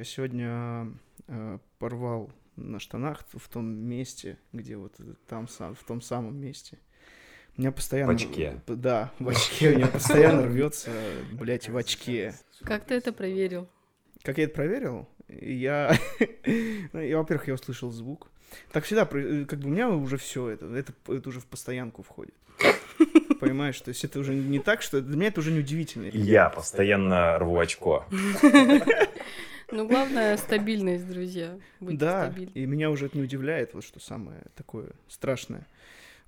Я сегодня э, порвал на штанах в том месте, где вот там сам, в том самом месте. У меня постоянно... В очке. Да, в очке. У меня постоянно рвется, блядь, в очке. Как ты это проверил? Как я это проверил? Я, ну, я во-первых, я услышал звук. Так всегда, про- как бы у меня уже все это, это, это уже в постоянку входит. Понимаешь, то есть это уже не так, что для меня это уже не удивительно. Я постоянно рву очко. Ну, главное, стабильность, друзья. Будьте Да, стабильны. и меня уже это не удивляет, вот что самое такое страшное.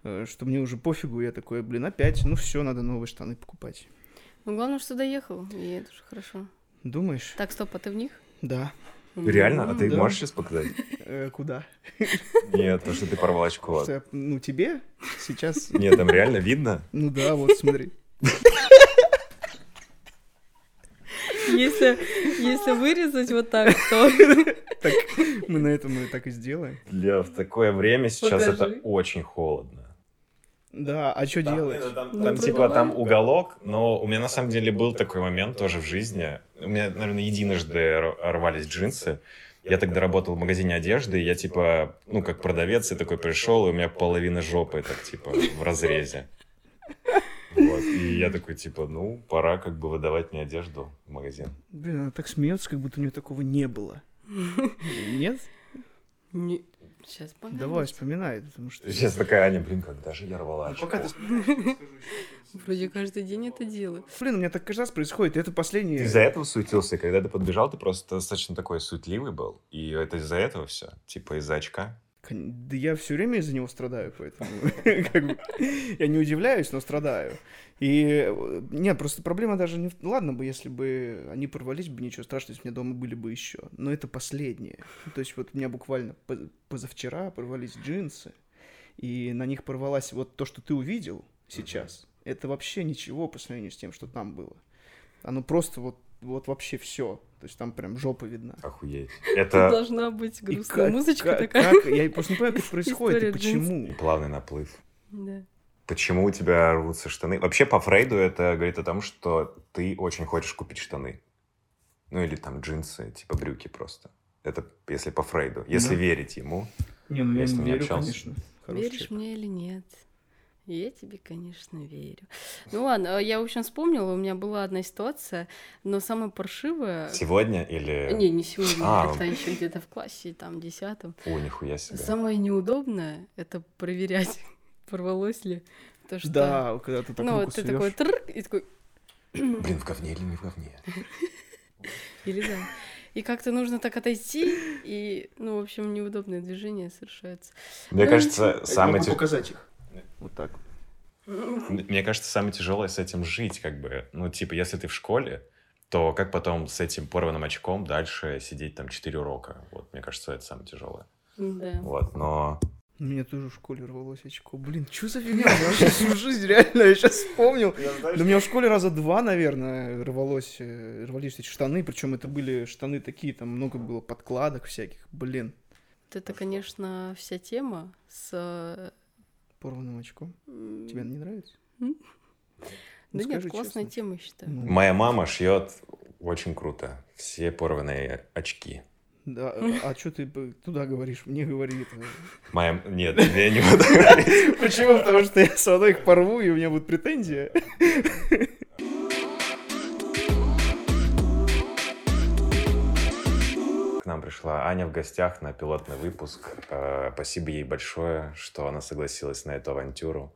Э, Что мне уже пофигу, я такой, блин, опять, ну все, надо новые штаны покупать. Ну, главное, что доехал, и это уже хорошо. Думаешь? Так, стоп, а ты в них? Да. Реально? А ты Да. можешь сейчас показать? Э, куда? Нет, то, что ты порвал очко. Ну, тебе сейчас? Нет, там реально видно? Ну да, вот смотри. Если, если вырезать вот так, то... Так, мы на этом и так и сделаем. Бля, в такое время сейчас это Покажи. очень холодно. Да, а что делать? Там, Ну, там, типа продавай. там уголок, но у меня на самом деле был такой момент тоже в жизни. У меня, наверное, единожды рвались джинсы. Я тогда работал в магазине одежды, и я типа, ну, как продавец, я такой пришел, и у меня половина жопы так, типа, в разрезе. Вот, и я такой, типа, ну, пора как бы выдавать мне одежду в магазин. Блин, она так смеется, как будто у нее такого не было. Нет? Не... Сейчас, погоди. Давай, вспоминай, потому что... Сейчас такая Аня, блин, когда же я рвала очко? Пока ты Вроде каждый день это делаю. Блин, у меня так каждый раз происходит, это Ты последнее... из-за этого суетился, когда ты подбежал, ты просто достаточно такой суетливый был, и это из-за этого все, типа из-за очка. Да я все время из-за него страдаю, поэтому бы, я не удивляюсь, но страдаю. И э, нет, просто проблема даже не... Ладно бы, если бы они порвались бы, ничего страшного, если у меня дома были бы еще. Но это последнее. То есть вот у меня буквально поз- позавчера порвались джинсы, и на них порвалась вот то, что ты увидел сейчас. Это вообще ничего по сравнению с тем, что там было. Оно просто вот, вот вообще все. То есть там прям жопа видна. Охуеть. Тут Это должна быть грустная как- музычка как- такая. как- Я просто не понимаю, как это происходит и почему. плавный наплыв. Да. Почему у тебя рвутся штаны? Вообще, по Фрейду это говорит о том, что ты очень хочешь купить штаны. Ну, или там джинсы, типа брюки просто. Это если по Фрейду. Если Да. верить ему. Не, ну Я не верю, общался. конечно. Хороший Веришь человек. мне или нет? Я тебе, конечно, верю. Ну ладно, я, в общем, вспомнила, у меня была одна ситуация, но самая паршивая... Сегодня или... Не, не сегодня, А. это еще где-то в классе, там, десятом. О, нихуя себе. Самое неудобное — это проверять, порвалось ли. То, что... Да, когда ты так ну, вот ты такой тррр, и такой, Блин, в говне или не в говне? или да. И как-то нужно так отойти, и, ну, в общем, неудобное движение совершается. Мне Ну, кажется, Я самое могу показать их. Вот так. Мне кажется, самое тяжелое с этим жить, как бы. Ну, типа, если ты в школе, то как потом с этим порванным очком дальше сидеть там 4 урока? Вот, мне кажется, это самое тяжелое. Да. Вот, но... У меня тоже в школе рвалось очко. Блин, что за фигня? Я вообще всю жизнь, реально, я сейчас вспомнил. Да у меня в школе раза два, наверное, рвалось, э, рвались эти штаны, причем это были штаны такие, там много было подкладок всяких. Блин, это, конечно, вся тема с... порванным очком. Тебе не нравится? Ну, Да нет, классная честно. тема, я считаю. Ну, Моя мама шьет очень круто. Все порванные очки. Да, а что ты туда говоришь? Мне говори это. Моя... Нет, я не буду говорить. Почему? Потому что я все равно их порву, и у меня будет претензия. Пришла Аня в гостях на пилотный выпуск. Э, Спасибо ей большое, что она согласилась на эту авантюру.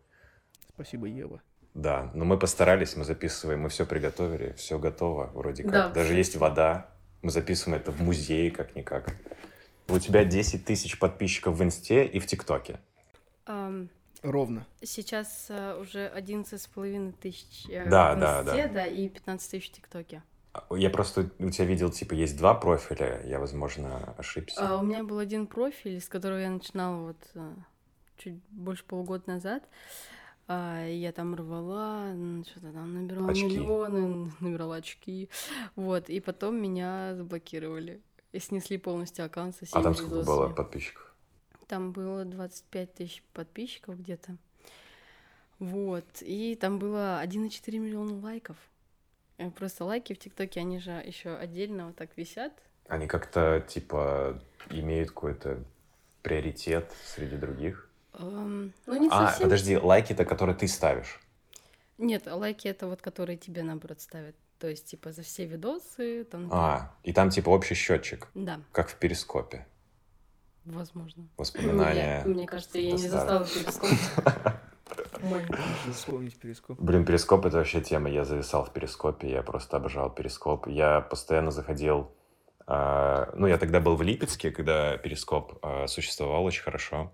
Спасибо, Ева. Да, но мы постарались, мы записываем, мы все приготовили, все готово вроде как. Да. Даже есть вода. Мы записываем это в музее как-никак. У тебя 10 тысяч подписчиков в Инсте и в ТикТоке. Ам, Ровно. Сейчас э, уже 11,5 тысяч э, Да, в да, Инсте, да. да, и 15 тысяч в ТикТоке. Я просто у тебя видел, типа, есть два профиля, я, возможно, ошибся. А, у меня был один профиль, с которого я начинала вот э, чуть больше полугода назад. А, я там рвала, что-то там набирала Очки. миллионы, набирала очки. Вот, и потом меня заблокировали. И снесли полностью аккаунт со а там сколько видосами. было подписчиков? Там было 25 тысяч подписчиков где-то. Вот. И там было 1,4 миллиона лайков. Э, Просто лайки в ТикТоке, они же еще отдельно вот так висят. Они как-то, типа, имеют какой-то приоритет среди других? Эм, ну, не А, совсем. подожди, лайки-то, которые ты ставишь. Нет, лайки это вот которые тебе наоборот ставят. То есть, типа, за все видосы, там, А, и там, типа, общий счетчик, да, как в перископе. возможно. Воспоминания. Я- Мне кажется, я не застала перископ. Вспомнить перископ. Блин, перископ это вообще тема. Я зависал в перископе, я просто обожал перископ. Я постоянно заходил. а, ну, я тогда был в Липецке, когда перископ а, существовал очень хорошо.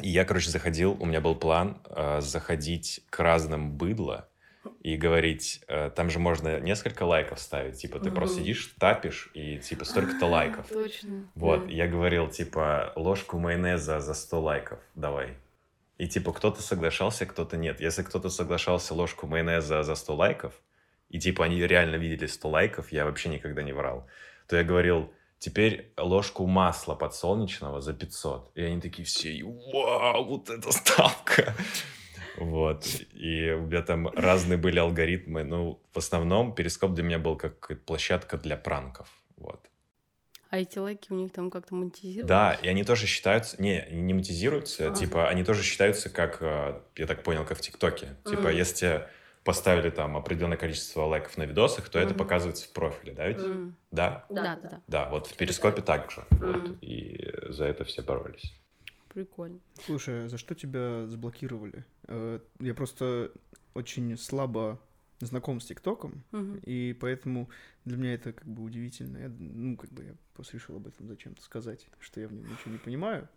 И я, короче, заходил, у меня был план а, заходить к разным быдло и говорить, там же можно несколько лайков ставить. Типа, ты просто Мгм. сидишь, тапишь, и типа столько-то лайков. Точно. Вот, да. я говорил, типа, ложку майонеза за 100 лайков давай. И, типа, кто-то соглашался, кто-то нет. Если кто-то соглашался ложку майонеза за 100 лайков, и, типа, они реально видели 100 лайков, я вообще никогда не врал, то я говорил, теперь ложку масла подсолнечного за 500. И они такие все, вау, вот эта ставка. Вот. И у меня там разные были алгоритмы. Ну, в основном перископ для меня был как площадка для пранков. Вот. А эти лайки у них там как-то монетизируют? Да, и они тоже считаются... Не, они не монетизируются, А. типа, они тоже считаются как, э, я так понял, как в ТикТоке. Типа, Мгм. если тебе поставили там определенное количество лайков на видосах, то это Мгм. показывается в профиле, да ведь? М, Да? Да, да, да. Да, вот в Перископе так же. Мгм. Вот, и за это все боролись. Прикольно. Слушай, за что тебя заблокировали? Э, Я просто очень слабо знаком с ТикТоком, Мгм. и поэтому для меня это как бы удивительно. Я, ну, как бы я просто решил об этом зачем-то сказать, что я в нем ничего не понимаю.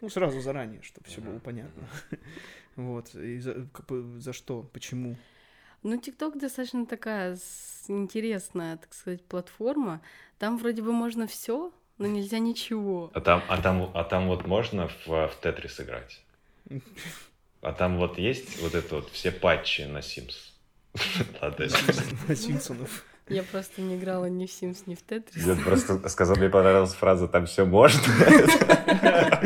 Ну, сразу заранее, чтобы все было понятно. Вот. И за, как бы, за что? Почему? Ну, ТикТок достаточно такая интересная, так сказать, платформа. Там вроде бы можно все, но нельзя ничего. А там, а там, а там вот можно в, в Тетрис играть? А там вот есть вот это вот все патчи на Sims? Ладно, На Симпсонов. Я просто не играла ни в Sims, ни в Тетрис. Я просто сказал, мне понравилась фраза «там все можно».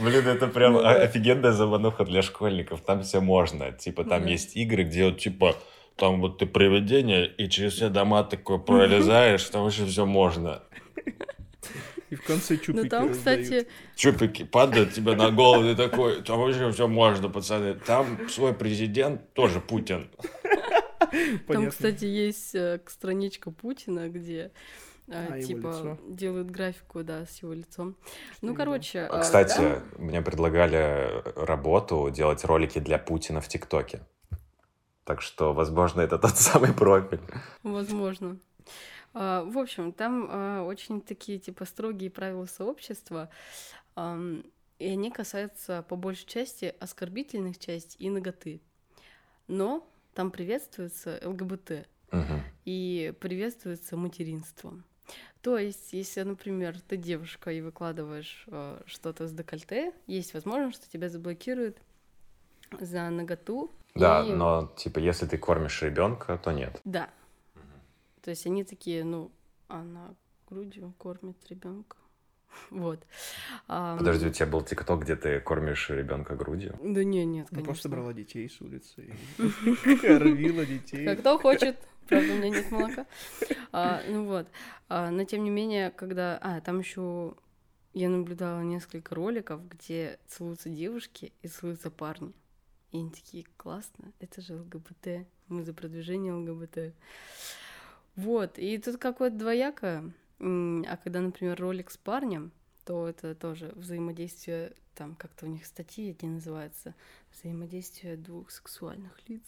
Блин, это прям Ну офигенная замануха для школьников. Там все можно. Типа там есть игры, где вот типа там вот ты привидение, и через все дома такой пролезаешь, там вообще все можно. И в конце чупики Ну, там, раздают. кстати, Чупики падают тебе на голову, ты такой, там вообще все можно, пацаны. Там свой президент тоже Путин. там, кстати, есть э, страничка Путина, где э, А, типа делают графику, да, с его лицом. Ну, короче. А, э, Кстати, там- мне предлагали работу делать ролики для Путина в ТикТоке. Так что, возможно, это тот самый профиль. Возможно. А, В общем, там очень такие типа строгие правила сообщества, и они касаются по большей части оскорбительных частей и ноготы. Но там приветствуется ЛГБТ Мгм. и приветствуется материнство. То есть, если, например, ты девушка и выкладываешь э, что-то с декольте, есть возможность, что тебя заблокируют за ноготу. Да, и- но типа если ты кормишь ребенка, то нет. Да. То есть они такие, ну, она грудью кормит ребенка. Вот. Подожди, у тебя был ТикТок, где ты кормишь ребенка грудью? Да не, нет, Ну, конечно. просто брала детей с улицы и кормила детей. Как кто хочет. Правда, у меня нет молока. А, ну вот. А, но тем не менее, когда... А, там еще я наблюдала несколько роликов, где целуются девушки и целуются парни. И они такие, классно, это же ЛГБТ. Мы за продвижение ЛГБТ. Вот. И тут какое-то двояко. А когда, например, ролик с парнем, то это тоже взаимодействие, там как-то у них статьи эти называются, взаимодействие двух сексуальных лиц.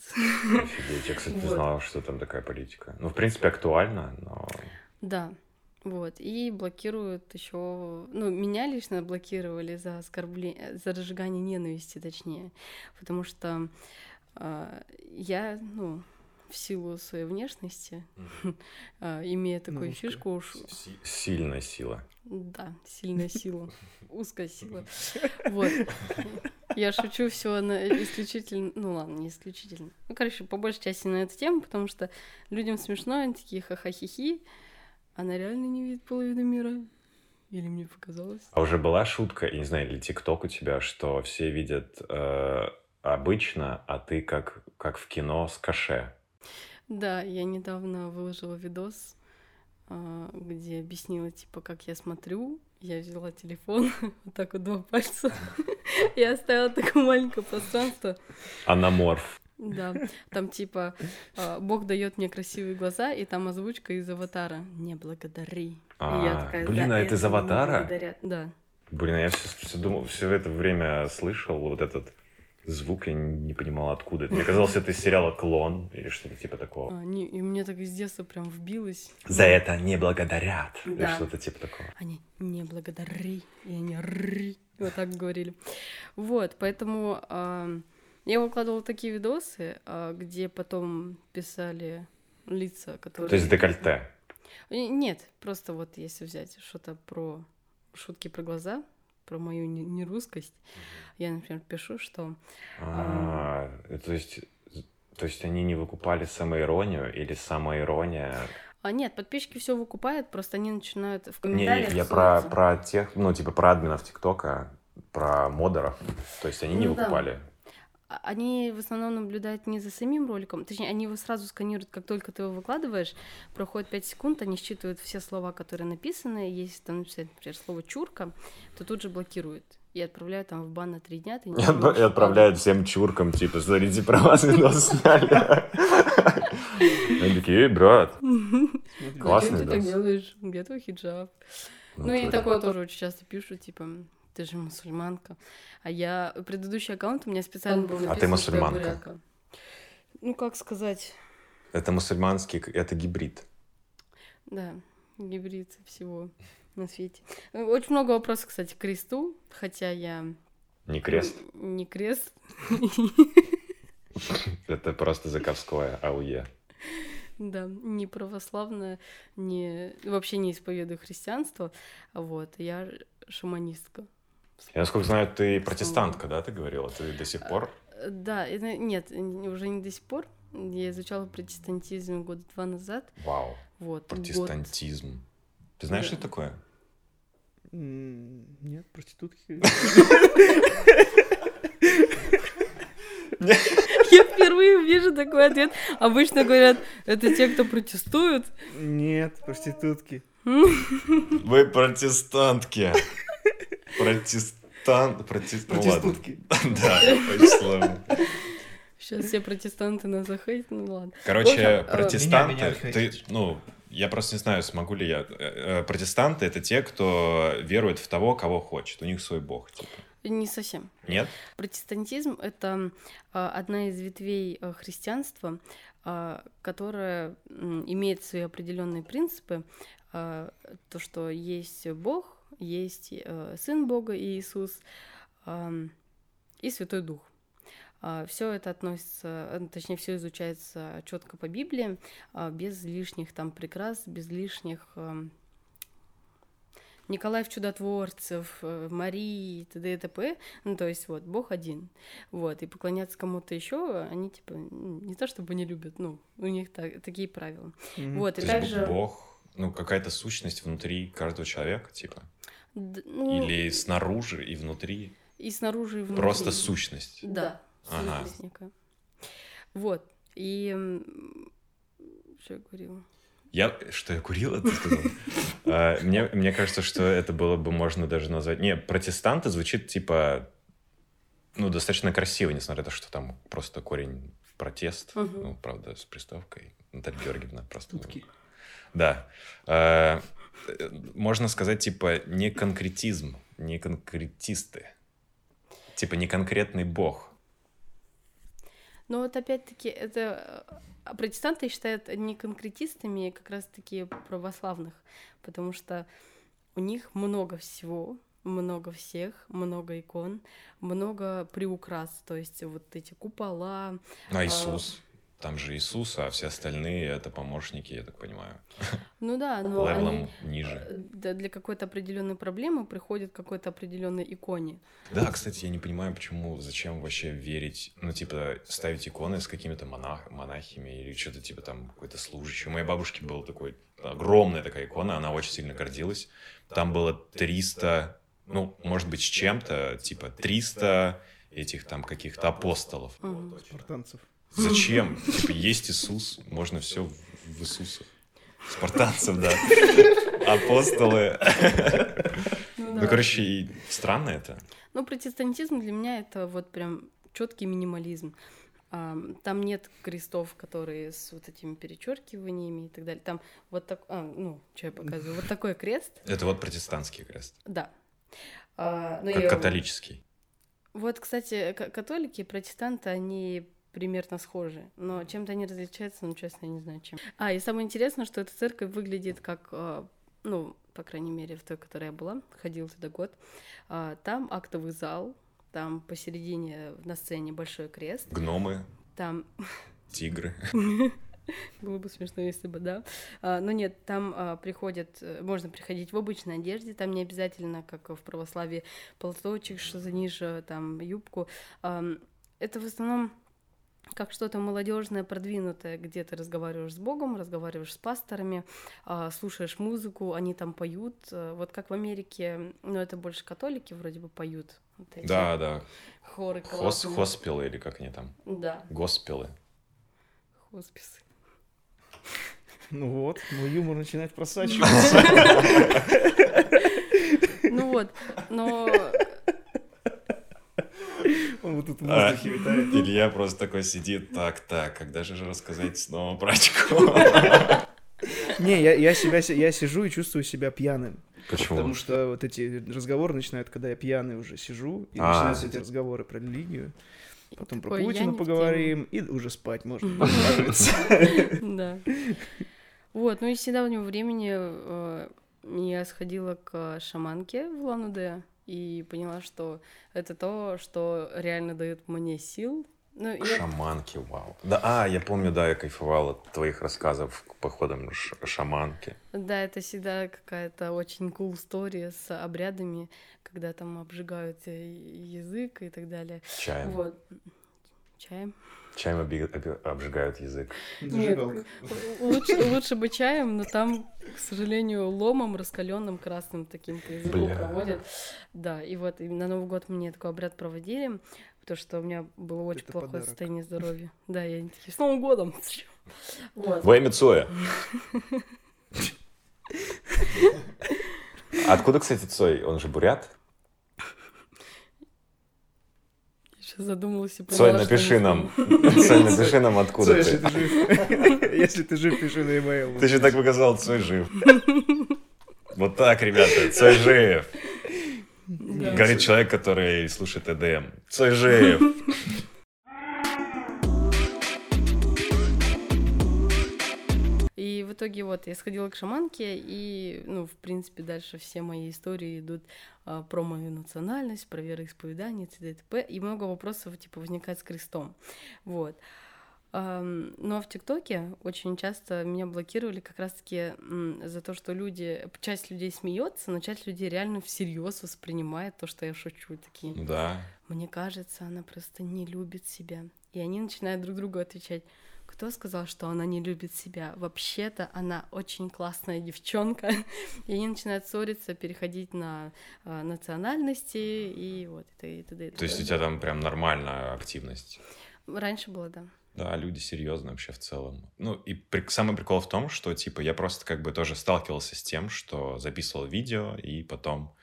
Я, кстати, не знала, что там такая политика. Ну, в принципе, актуально, но... Да, вот. И блокируют еще, ну, меня лично блокировали за оскорбление, за разжигание ненависти, точнее, потому что а, я, ну, в силу своей внешности, а, имея такую узкая. фишку, уж, Си- Сильная сила. да, сильная сила, узкая сила, вот. Я шучу все исключительно, ну ладно, не исключительно. Ну, короче, по большей части на эту тему, потому что людям смешно, они такие ха-ха-хи-хи, она реально не видит половину мира. Или мне показалось? А уже была шутка, я не знаю, или ТикТок у тебя, что все видят э, обычно, а ты как, как в кино с каше. Да, я недавно выложила видос, а, где объяснила, типа, как я смотрю. Я взяла телефон, вот так вот два пальца, и оставила такое маленькое пространство. Анаморф. Да, там типа а, Бог дает мне красивые глаза, и там озвучка из аватара. Не благодари. А, такая, блин, «За а это из аватара? благодарят». Да. Блин, а я все, думал, все это время слышал вот этот звук, я не понимал откуда. это. Мне казалось, это из сериала «Клон» или что-то типа такого. А, не- и мне так из детства прям вбилось. За это не благодарят. Или Да. что-то типа такого. Они не благодари, и они рри. Вот так говорили. Вот, поэтому а, я выкладывала такие видосы, а, где потом писали лица, которые... То есть декольте. Нет, просто вот если взять что-то про шутки про глаза, про мою не- нерусскость, я, например, пишу, что А, то есть... То есть они не выкупали самоиронию или самоирония? А нет, подписчики все выкупают, просто они начинают в Не, не, комментариях. я про, про тех, ну, типа про админов ТикТока, про модеров. То есть они не Ну да. выкупали. А- Они в основном наблюдают не за самим роликом, точнее, они его сразу сканируют, как только ты его выкладываешь, проходит 5 секунд, они считывают все слова, которые написаны, если там написать, например, слово «чурка», то тут же блокируют и отправляют там в бан на 3 дня. Ты не И можешь отп- и отправляют всем чуркам, типа, смотрите, про вас видос сняли. Они такие, эй, брат. Классный ты так видос. делаешь? Где твой хиджаб? Ну и такое тоже очень часто пишут, типа, ты же мусульманка. А я... Предыдущий аккаунт у меня специально был А ты написан, что я мусульманка? Ну, как сказать, Это мусульманский, это гибрид. да, гибрид всего на свете. Очень много вопросов, кстати, к кресту, хотя я Не крест. не крест. Это просто заковское АУЕ. Да, не православная, не вообще не исповедую христианство, вот, я шаманистка. Я, насколько знаю, ты протестантка, да, ты говорила? Ты до сих пор? Э, Да, это, нет, уже не до сих пор. Я изучала протестантизм года два назад. Вау, Вот, год. протестантизм. Ты знаешь, Да. что это такое? Нет, проститутки. Я впервые вижу такой ответ. Обычно говорят, это те, кто протестуют. Нет, проститутки. Вы протестантки. Протестант... Протест... Ну. Проститутки. Да, очень сложно. Сейчас все протестанты нас захейтят, ну ладно. Короче, э, протестанты, ты, ну, я просто не знаю, смогу ли я. Э, э, Протестанты это те, кто верует в того, кого хочет. У них свой бог, типа. Не совсем. Нет? Протестантизм — это одна из ветвей христианства, которая имеет свои определенные принципы. То, что есть Бог, есть э, Сын Бога Иисус и Святой Дух. Все это относится, э, точнее, все изучается четко по Библии, а, без лишних там прикрас, без лишних Николаев Чудотворцев, э, Марии, т.д. и т.п. Ну, то есть, вот, Бог один. Вот, и поклоняться кому-то еще, они, типа, не то чтобы не любят, ну, у них так- такие правила. Мгм. Вот, и также... Бог, ну, какая-то сущность внутри каждого человека, типа. д- ну, Или снаружи и внутри. и снаружи, и внутри. Просто сущность. Да, Ага. сущность некая. Вот, и... Что я говорила? Я, что я курила, ты сказал? А, Мне, мне кажется, что это было бы можно даже назвать... Не, протестанты звучит типа, ну, достаточно красиво, несмотря на то, что там просто корень протест. Ну, правда, с приставкой. Наталья Георгиевна просто... Тутки. Да. Э, Можно сказать, типа, не конкретизм, не конкретисты. Типа, не конкретный бог. Но вот опять-таки это э, протестанты считают не конкретистами как раз-таки православных, потому что у них много всего, много всех, много икон, много приукрас, то есть вот эти купола. А Иисус? Там же Иисус, а все остальные это помощники, я так понимаю. Ну да, но Левелом они ниже. э, да, для какой-то определенной проблемы приходят к какой-то определенной иконе. Да, кстати, я не понимаю, почему, зачем вообще верить, ну, типа, ставить иконы с какими-то монах, монахами или что-то типа там какой-то служащий. У моей бабушки был такой, огромная такая икона, она очень сильно гордилась. Там было 300, ну, может быть, с чем-то, типа 300 этих там каких-то апостолов. Спартанцев. Зачем? Типа, есть Иисус, можно все в Иисуса. Спартанцев, да. Апостолы. Ну, Ну, да. короче, и странно это. Ну, протестантизм для меня это вот прям четкий минимализм. Там нет крестов, которые с вот этими перечеркиваниями и так далее. Там вот так, а, ну, что я показываю, вот такой крест, Это вот протестантский крест. да. А, ну, Как я- католический. Вот, кстати, католики и протестанты, они примерно схожи, но чем-то они различаются, ну, честно, я не знаю чем. А, и самое интересное, что эта церковь выглядит как, а, ну, по крайней мере, в той, в которой я была, ходила туда год, а, там актовый зал, там посередине на сцене большой крест, Гномы, там тигры. было бы смешно, если бы, да. А, но нет, там а, приходят, э, можно приходить в обычной одежде, там не обязательно, как в православии, полоточек, что за ниже, там, юбку. Ам, это в основном как что-то молодежное, продвинутое, где ты разговариваешь с Богом, разговариваешь с пасторами, а, слушаешь музыку, они там поют. э, Вот как в Америке, ну это больше католики вроде бы поют. Вот эти Да, да. Хоры Хос, хоспелы или как они там? Да, Госпелы. хосписы. Ну вот, ну юмор начинает просачиваться. Ну вот, но Он вот тут в А, воздухе витает. Илья просто такой сидит, так, так, когда же рассказать снова про очко? Не, я, я себя, я сижу и чувствую себя пьяным. Почему? Потому что вот эти разговоры начинают, когда я пьяный уже сижу, и А. начинаются эти разговоры про религию. Потом про такой, Путина поговорим, и уже спать можно. Да. Вот, ну и с недавнего времени э, я сходила к шаманке в Лануде и поняла, что это то, что реально дает мне сил. Ну, я- Шаманки, вау. Да, а, я помню, да, я кайфовал от твоих рассказов к походам ш- шаманки. да, это всегда какая-то очень cool история с обрядами, когда там обжигают э, язык и так далее. Чаем. Вот. Чаем? Чаем оби- оби- обжигают язык. Зажигалка. Лучше, лучше бы чаем, но там, к сожалению, ломом раскаленным красным таким по языку Бля. проводят. Да, и вот и на Новый год мне такой обряд проводили, потому что у меня было очень Это плохое подарок. состояние здоровья. Да, я не такие, с Новым годом! Вот. Во имя Цоя. Откуда, кстати, Цой? Он же бурят? Сейчас задумалась и поняла, что напиши нам. Цой, напиши нам, откуда если ты. жив. Если ты жив, пиши на e-mail. Ты еще так показал, Цой жив. Вот так, ребята, Цой жив. Да. Говорит человек, который слушает EDM. Цой итоге вот я сходила к шаманке, и, ну, в принципе, дальше все мои истории идут а, про мою национальность, про вероисповедание, т.д. и т.п. И много вопросов, типа, возникает с крестом. Вот. Но в ТикТоке очень часто меня блокировали как раз-таки за то, что люди, часть людей смеется, но часть людей реально всерьез воспринимает то, что я шучу. Такие, Да. мне кажется, она просто не любит себя. И они начинают друг другу отвечать. Кто сказал, что она не любит себя? Вообще-то она очень классная девчонка. И они начинают ссориться, переходить на а, национальности и вот это и т.д. То есть у тебя там прям нормальная активность. Раньше было, да. Да, люди серьезно вообще в целом. Ну, и при- самый прикол в том, что, типа, я просто как бы тоже сталкивался с тем, что записывал видео, и потом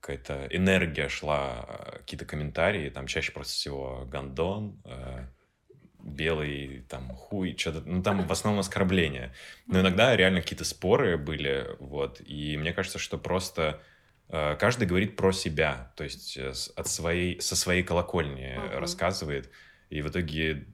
какая-то энергия шла, э, какие-то комментарии, там чаще просто всего гандон, э, белый, там, хуй, что-то, ну, там в основном оскорбления. Но иногда реально какие-то споры были, вот, и мне кажется, что просто э, каждый говорит про себя, то есть э, от своей, со своей колокольни Мгм. рассказывает, и в итоге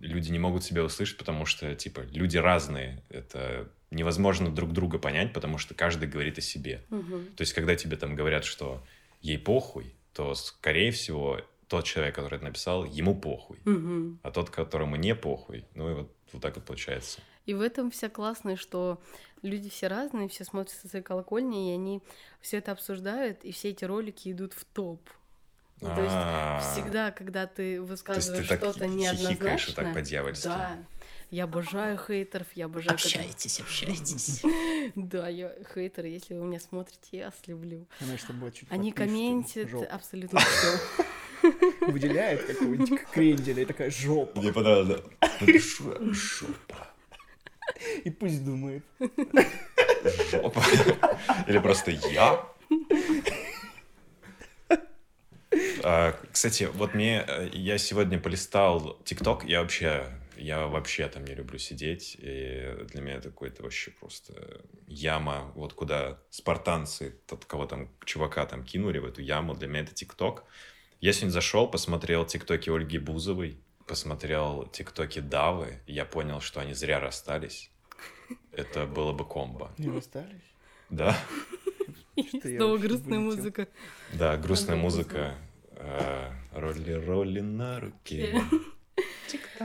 люди не могут себя услышать, потому что, типа, люди разные. Это невозможно друг друга понять, потому что каждый говорит о себе. Мгм. То есть, когда тебе там говорят, что ей похуй, то, скорее всего, тот человек, который это написал, ему похуй. Мгм. А тот, которому не похуй, ну и вот, вот так вот получается. И в этом вся классная, что люди все разные, все смотрят со своей колокольни, и они все это обсуждают, и все эти ролики идут в топ. Ну, то есть А, Всегда, когда ты высказываешь что-то неоднозначное, так по-дьявольски. да, я обожаю хейтеров, я обожаю... Общайтесь, общайтесь. Да, я хейтеры, если вы меня смотрите, я вас люблю. Они комментят абсолютно все. Выделяет какого-нибудь кренделя и такая жопа. Мне понравилось, да. Жопа. И пусть думает. Жопа. Или просто я. А, Кстати, вот мне, э, я сегодня полистал ТикТок, я вообще, я вообще там не люблю сидеть, и для меня это какой-то вообще просто яма, вот куда спартанцы, тот, кого там, чувака там кинули в эту яму, для меня это ТикТок. Я сегодня зашел, посмотрел ТикТоки Ольги Бузовой, посмотрел ТикТоки Давы, и я понял, что они зря расстались. Это было бы комбо. Не расстались? Да, Снова грустная музыка. да, грустная музыка. э, Роли-роли на руке.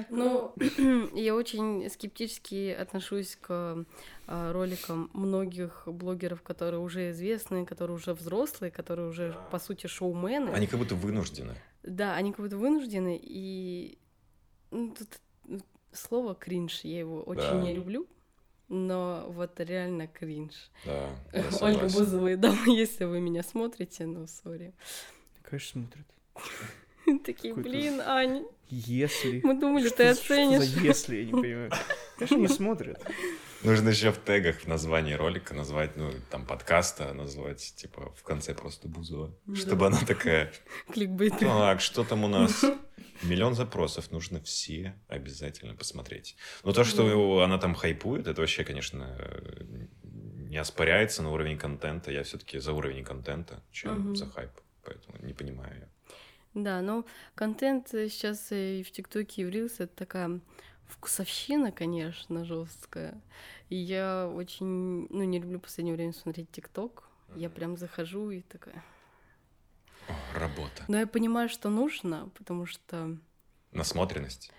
Ну, я очень скептически отношусь к а, роликам многих блогеров, которые уже известны, которые уже взрослые, которые уже, по сути, шоумены. Они как будто вынуждены. Да, они как будто вынуждены, и ну, тут слово кринж, я его очень Да. не люблю, но вот реально кринж. Да, я Ольга. Бузова, да, если вы меня смотрите, ну, сори. Конечно, смотрят. Такие, блин, Ань, Если... мы думали, Что ты оценишь. за если, я не понимаю. Конечно, не смотрят. Нужно еще в тегах в названии ролика назвать, ну, там, подкаста, назвать, типа, в конце просто Бузова. Да. Чтобы она такая, Кликбейт. так, что там у нас? Миллион запросов, нужно все обязательно посмотреть. Но то, что она там хайпует, это вообще, конечно, э, не оспоряется на уровень контента. Я все-таки за уровень контента, чем Мгм. за хайп. Поэтому не понимаю я. Да, но контент сейчас и в ТикТоке, и в Рилс это такая вкусовщина, конечно, жесткая. И я очень, ну, не люблю в последнее время смотреть ТикТок. Я прям захожу и такая... О, работа. Но я понимаю, что нужно, потому что... Насмотренность.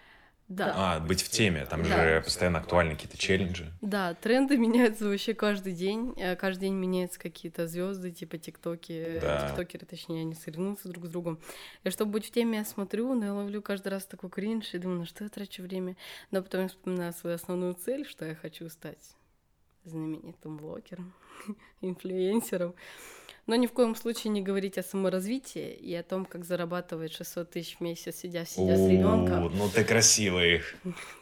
Да, А, быть в теме. Там Да. же постоянно актуальны какие-то челленджи. да, тренды меняются вообще каждый день. Э, Каждый день меняются какие-то звезды, типа ТикТоки, Да. тиктокеры, точнее, они соревнуются друг с другом. И чтобы быть в теме, я смотрю, но я ловлю каждый раз такой кринж и думаю, на что я трачу время. Но потом я вспоминаю свою основную цель, что я хочу стать знаменитым блогером, инфлюенсером. Но ни в коем случае не говорить о саморазвитии и о том, как зарабатывать 600 тысяч в месяц, сидя, сидя с ребенком. Ну ты красивый.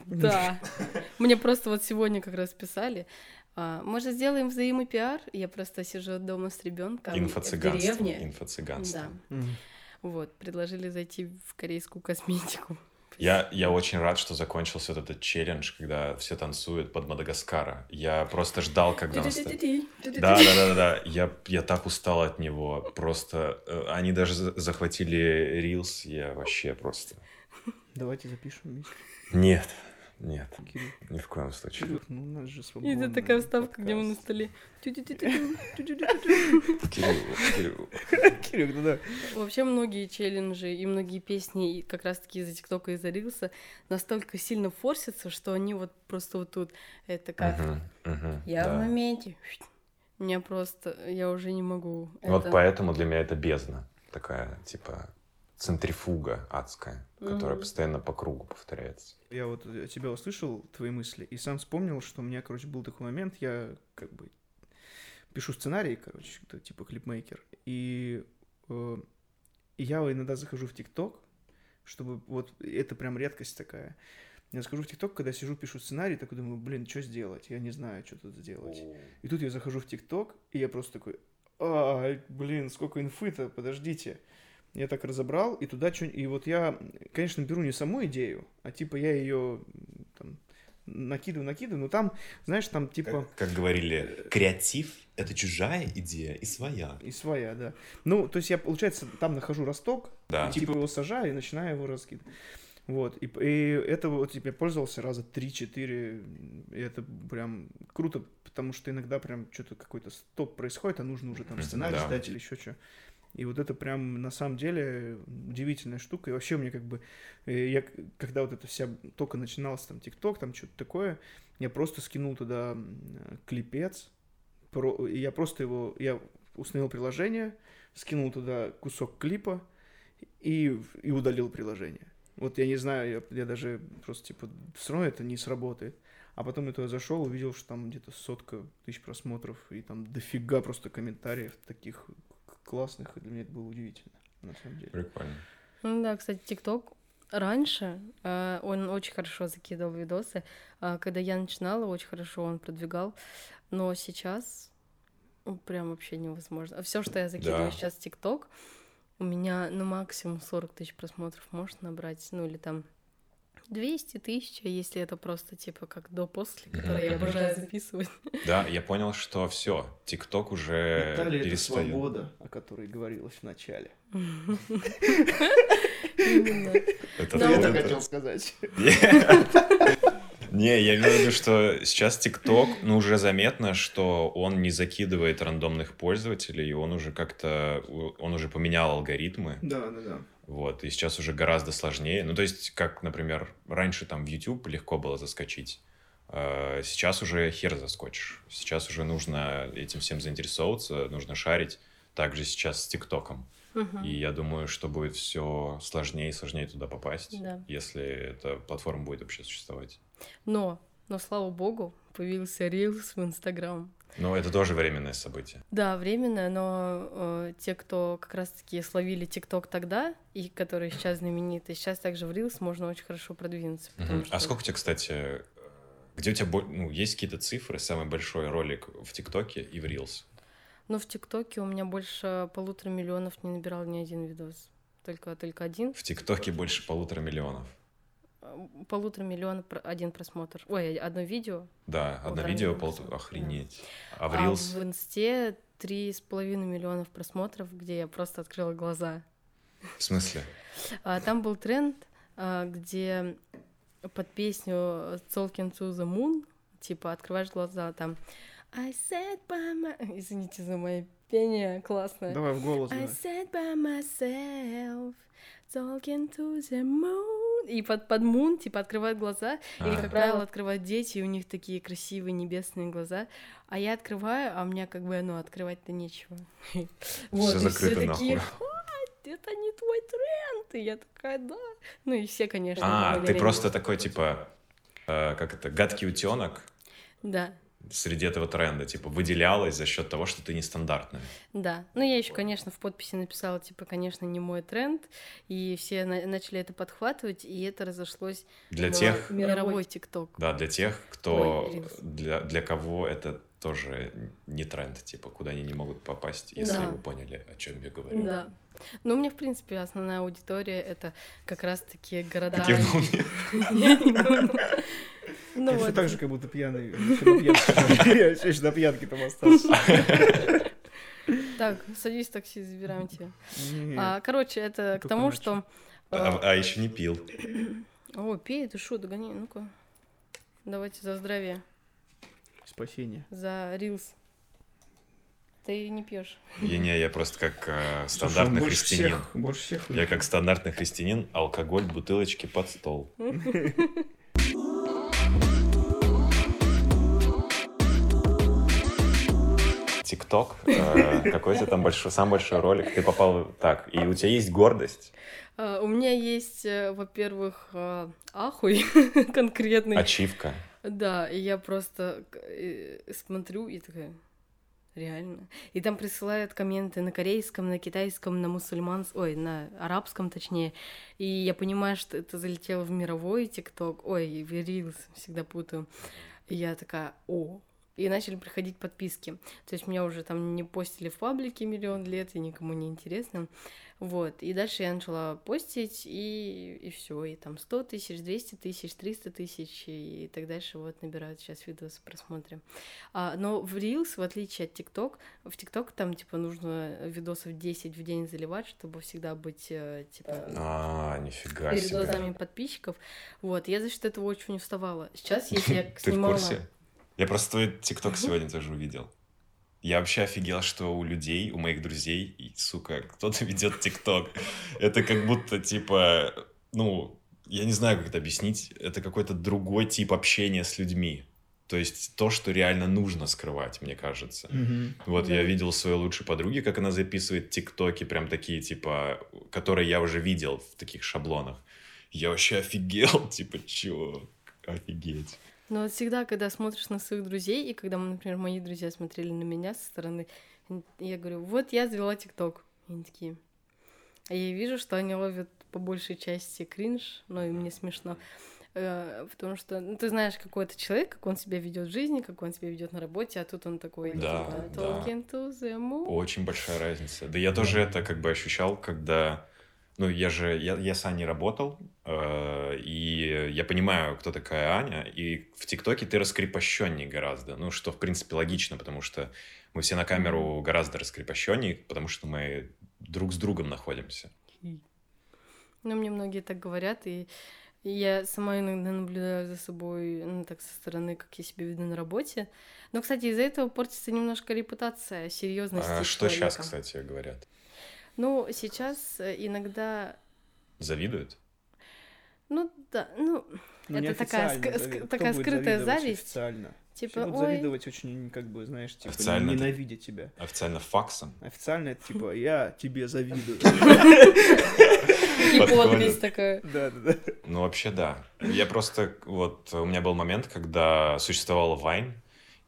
Да. Мне просто вот сегодня как раз писали. а, Может, сделаем взаимопиар? Я просто сижу дома с ребенком Инфо-цыганство. Да. Вот, предложили зайти в корейскую косметику. Я, я очень рад, что закончился вот этот челлендж, когда все танцуют под Мадагаскара. Я просто ждал, когда... наста- Да, да, да, да, да. Я, я так устал от него. Просто э, они даже за- захватили Reels. Я вообще просто... Давайте запишем вместе. Нет, нет, Кирилл, ни в коем случае. Кирилл, ну у нас же И свободно. это такая вставка, где мы на столе. Кирилл, Кирилл. Кирилл, ну да. Вообще многие челленджи и многие песни и как раз-таки из-за ТикТока и из-за Рилса настолько сильно форсятся, что они вот просто вот тут, это как я в моменте. Меня просто, я уже не могу. Вот это- поэтому для меня это бездна. Такая, типа, центрифуга адская, которая Мгм. постоянно по кругу повторяется. Я вот э, тебя услышал, твои мысли, и сам вспомнил, что у меня, короче, был такой момент, я как бы пишу сценарий, короче, это типа клипмейкер, и, э, я иногда захожу в ТикТок, чтобы вот это прям редкость такая. Я захожу в ТикТок, когда сижу, пишу сценарий, такой думаю, блин, что сделать? Я не знаю, что тут сделать. И тут я захожу в ТикТок, и я просто такой, а, блин, сколько инфы-то, подождите. Я так разобрал, и туда что И вот я, конечно, беру не саму идею, а типа я ее там накидываю, накидываю, но там, знаешь, там типа Как, как говорили, креатив — это чужая идея и своя. и своя, да. Ну, то есть я, получается, там нахожу росток, Да. и, типа его сажаю и начинаю его раскидывать. Вот, и, и это вот типа, я пользовался раза 3-4, и это прям круто, потому что иногда прям что-то какой-то стоп происходит, а нужно уже там сценарий да. ждать или еще что. И вот это прям на самом деле удивительная штука. И вообще мне как бы, э, я когда вот это вся только начиналось там ТикТок, там что-то такое, я просто скинул туда клипец, про, я просто его, я установил приложение, скинул туда кусок клипа и, и удалил приложение. Вот я не знаю, я, я даже просто типа все равно это не сработает. А потом я туда зашел, увидел, что там где-то сотка тысяч просмотров, и там дофига просто комментариев таких классных, и для меня это было удивительно, на самом деле. Прикольно. Ну да, кстати, ТикТок Раньше э, он очень хорошо закидывал видосы. Э, когда я начинала, очень хорошо он продвигал. Но сейчас ну, прям вообще невозможно. Все, что я закидываю Да. сейчас в ТикТок, у меня ну максимум 40 тысяч просмотров может набрать. Ну или там 200 тысяч, если это просто типа как до-после, которое я обожаю записывать. Да, я понял, что все, ТикТок уже Италия — это перестает. свобода, о которой говорилось в начале. Именно. Это Да, Я это- хотел сказать. Не, я имею в виду, что сейчас ТикТок, ну, уже заметно, что он не закидывает рандомных пользователей, и он уже как-то, он уже поменял алгоритмы, Да, да, да. Вот, и сейчас уже гораздо сложнее. Ну, то есть, как, например, раньше там в YouTube легко было заскочить, а сейчас уже хер заскочишь. Сейчас уже нужно этим всем заинтересовываться, нужно шарить. Также сейчас с ТикТоком. Мгм. И я думаю, что будет все сложнее и сложнее туда попасть, Да. если эта платформа будет вообще существовать. Но, но слава богу, появился Reels в Инстаграм. Но это тоже временное событие. Да, временно, но э, те, кто как раз-таки словили ТикТок тогда, и которые сейчас знамениты, сейчас также в Reels можно очень хорошо продвинуться. Мгм. что- А сколько у тебя, кстати, э, где у тебя ну, есть какие-то цифры, самый большой ролик в ТикТоке и в Reels? Ну, в ТикТоке у меня больше полутора миллионов не набирал ни один видос. Только, только один. В ТикТоке больше полутора миллионов. Полутора миллионов про- один просмотр. Ой, одно видео. Да, одно Полтора видео, миллиона пол... просмотров, охренеть. А в А Reels? в Инсте три с половиной миллионов просмотров, где я просто открыла глаза. В смысле? А, Там был тренд, а, где под песню Talking to the Moon, типа, открываешь глаза, там I sat by my... Извините за мое пение классное. Давай в голос. I да. sat by myself, talking to the moon. И под, под moon, типа, открывают глаза. Или, А. как правило, открывают дети, и у них такие красивые небесные глаза. А я открываю, а у меня как бы, ну, открывать-то нечего. Вот, закрыто все такие, нахуй. «What? это не твой тренд. И я такая, да. Ну и все, конечно. А, ты просто такой, типа, э, как это, гадкий утенок Да, среди этого тренда, типа, выделялась за счет того, что ты нестандартная. да. Ну я еще, конечно, в подписи написала, типа, конечно, не мой тренд. И все на- начали это подхватывать, и это разошлось Для на тех, мировой ТикТок. да, для тех, кто, Ой, для, для кого это тоже не тренд, типа, куда они не могут попасть, если Да. вы поняли, о чем я говорю. Да. Ну, у меня, в принципе, основная аудитория это как раз-таки города. Кивнул Ну Я вот. так же, как будто пьяный. Я всё ещё на пьянке там остался. Так, садись в такси, забираем тебя. А, короче, это к Только тому, что... А, а, а еще не пил. О, пей, ты шо, догони, ну-ка. Давайте за здравие, Спасение. за рилс. Ты не пьешь. Я не, я просто как э, Слушай, стандартный больше христианин. всех- Больше всех. Я как стандартный христианин, алкоголь, бутылочки под стол. ТикТок, э, какой то там большой, самый большой ролик, ты попал так, и у тебя есть гордость, А, у меня есть, э, во-первых, а, ахуй конкретный. ачивка. Да, и я просто э, смотрю и такая, реально. И там присылают комменты на корейском, на китайском, на мусульманском, ой, на арабском точнее. И я понимаю, что это залетело в мировой ТикТок, ой, в Reels, всегда путаю. И я такая, о, и начали приходить подписки. То есть меня уже там не постили в паблике миллион лет, и никому не интересно. Вот. И дальше я начала постить, и, и все. И там 100 тысяч, 200 тысяч, 300 тысяч, и так дальше. Вот набирают сейчас видосы просмотры. А, но в Reels, в отличие от ТикТок, в ТикТок там, типа, нужно видосов 10 в день заливать, чтобы всегда быть, э, типа, А, нифига перед себе. глазами подписчиков. Вот. Я за счет этого очень уставала. Сейчас, если я Ты в снимала... курсе? Я просто твой ТикТок сегодня тоже увидел. Я вообще офигел, что у людей, у моих друзей, и, сука, кто-то ведет ТикТок. Это как будто, типа, ну, я не знаю, как это объяснить. Это какой-то другой тип общения с людьми. То есть то, что реально нужно скрывать, мне кажется. Мгм. Вот Да. я видел своей лучшей подруги, как она записывает тиктоки, прям такие, типа, которые я уже видел в таких шаблонах. Я вообще офигел, типа, чего? Офигеть. Но вот всегда, когда смотришь на своих друзей, и когда, например, мои друзья смотрели на меня со стороны, я говорю, вот я завела ТикТок. Они такие. А я вижу, что они ловят по большей части кринж, но и мне смешно. Э, потому что ну, ты знаешь какой-то человек, как он себя ведет в жизни, как он себя ведет на работе, а тут он такой, Да, типа, да. Очень большая разница. Да я тоже это как бы ощущал, когда... Ну, я же... Я, я с Аней работал, э, и я понимаю, кто такая Аня, и в ТикТоке ты раскрепощенней гораздо. Ну, что, в принципе, логично, потому что мы все на камеру гораздо раскрепощенней, потому что мы друг с другом находимся. Ну, мне многие так говорят, и я сама иногда наблюдаю за собой, ну, так со стороны, как я себя веду на работе. Но, кстати, из-за этого портится немножко репутация, серьезности А что сейчас, человека. кстати, говорят? Ну, сейчас э, иногда, Завидуют? ну, да, ну, Ну, Это такая ск- ск- такая скрытая зависть. Официально. типа, Все будут ой, завидовать очень, как бы, знаешь, типа, Официально это- ненавидя тебя. Официально факсом? Официально это типа, я тебе завидую. и подпись такая. Да, да, да. Ну, вообще, да. Я просто... Вот у меня был момент, когда существовала Вайн,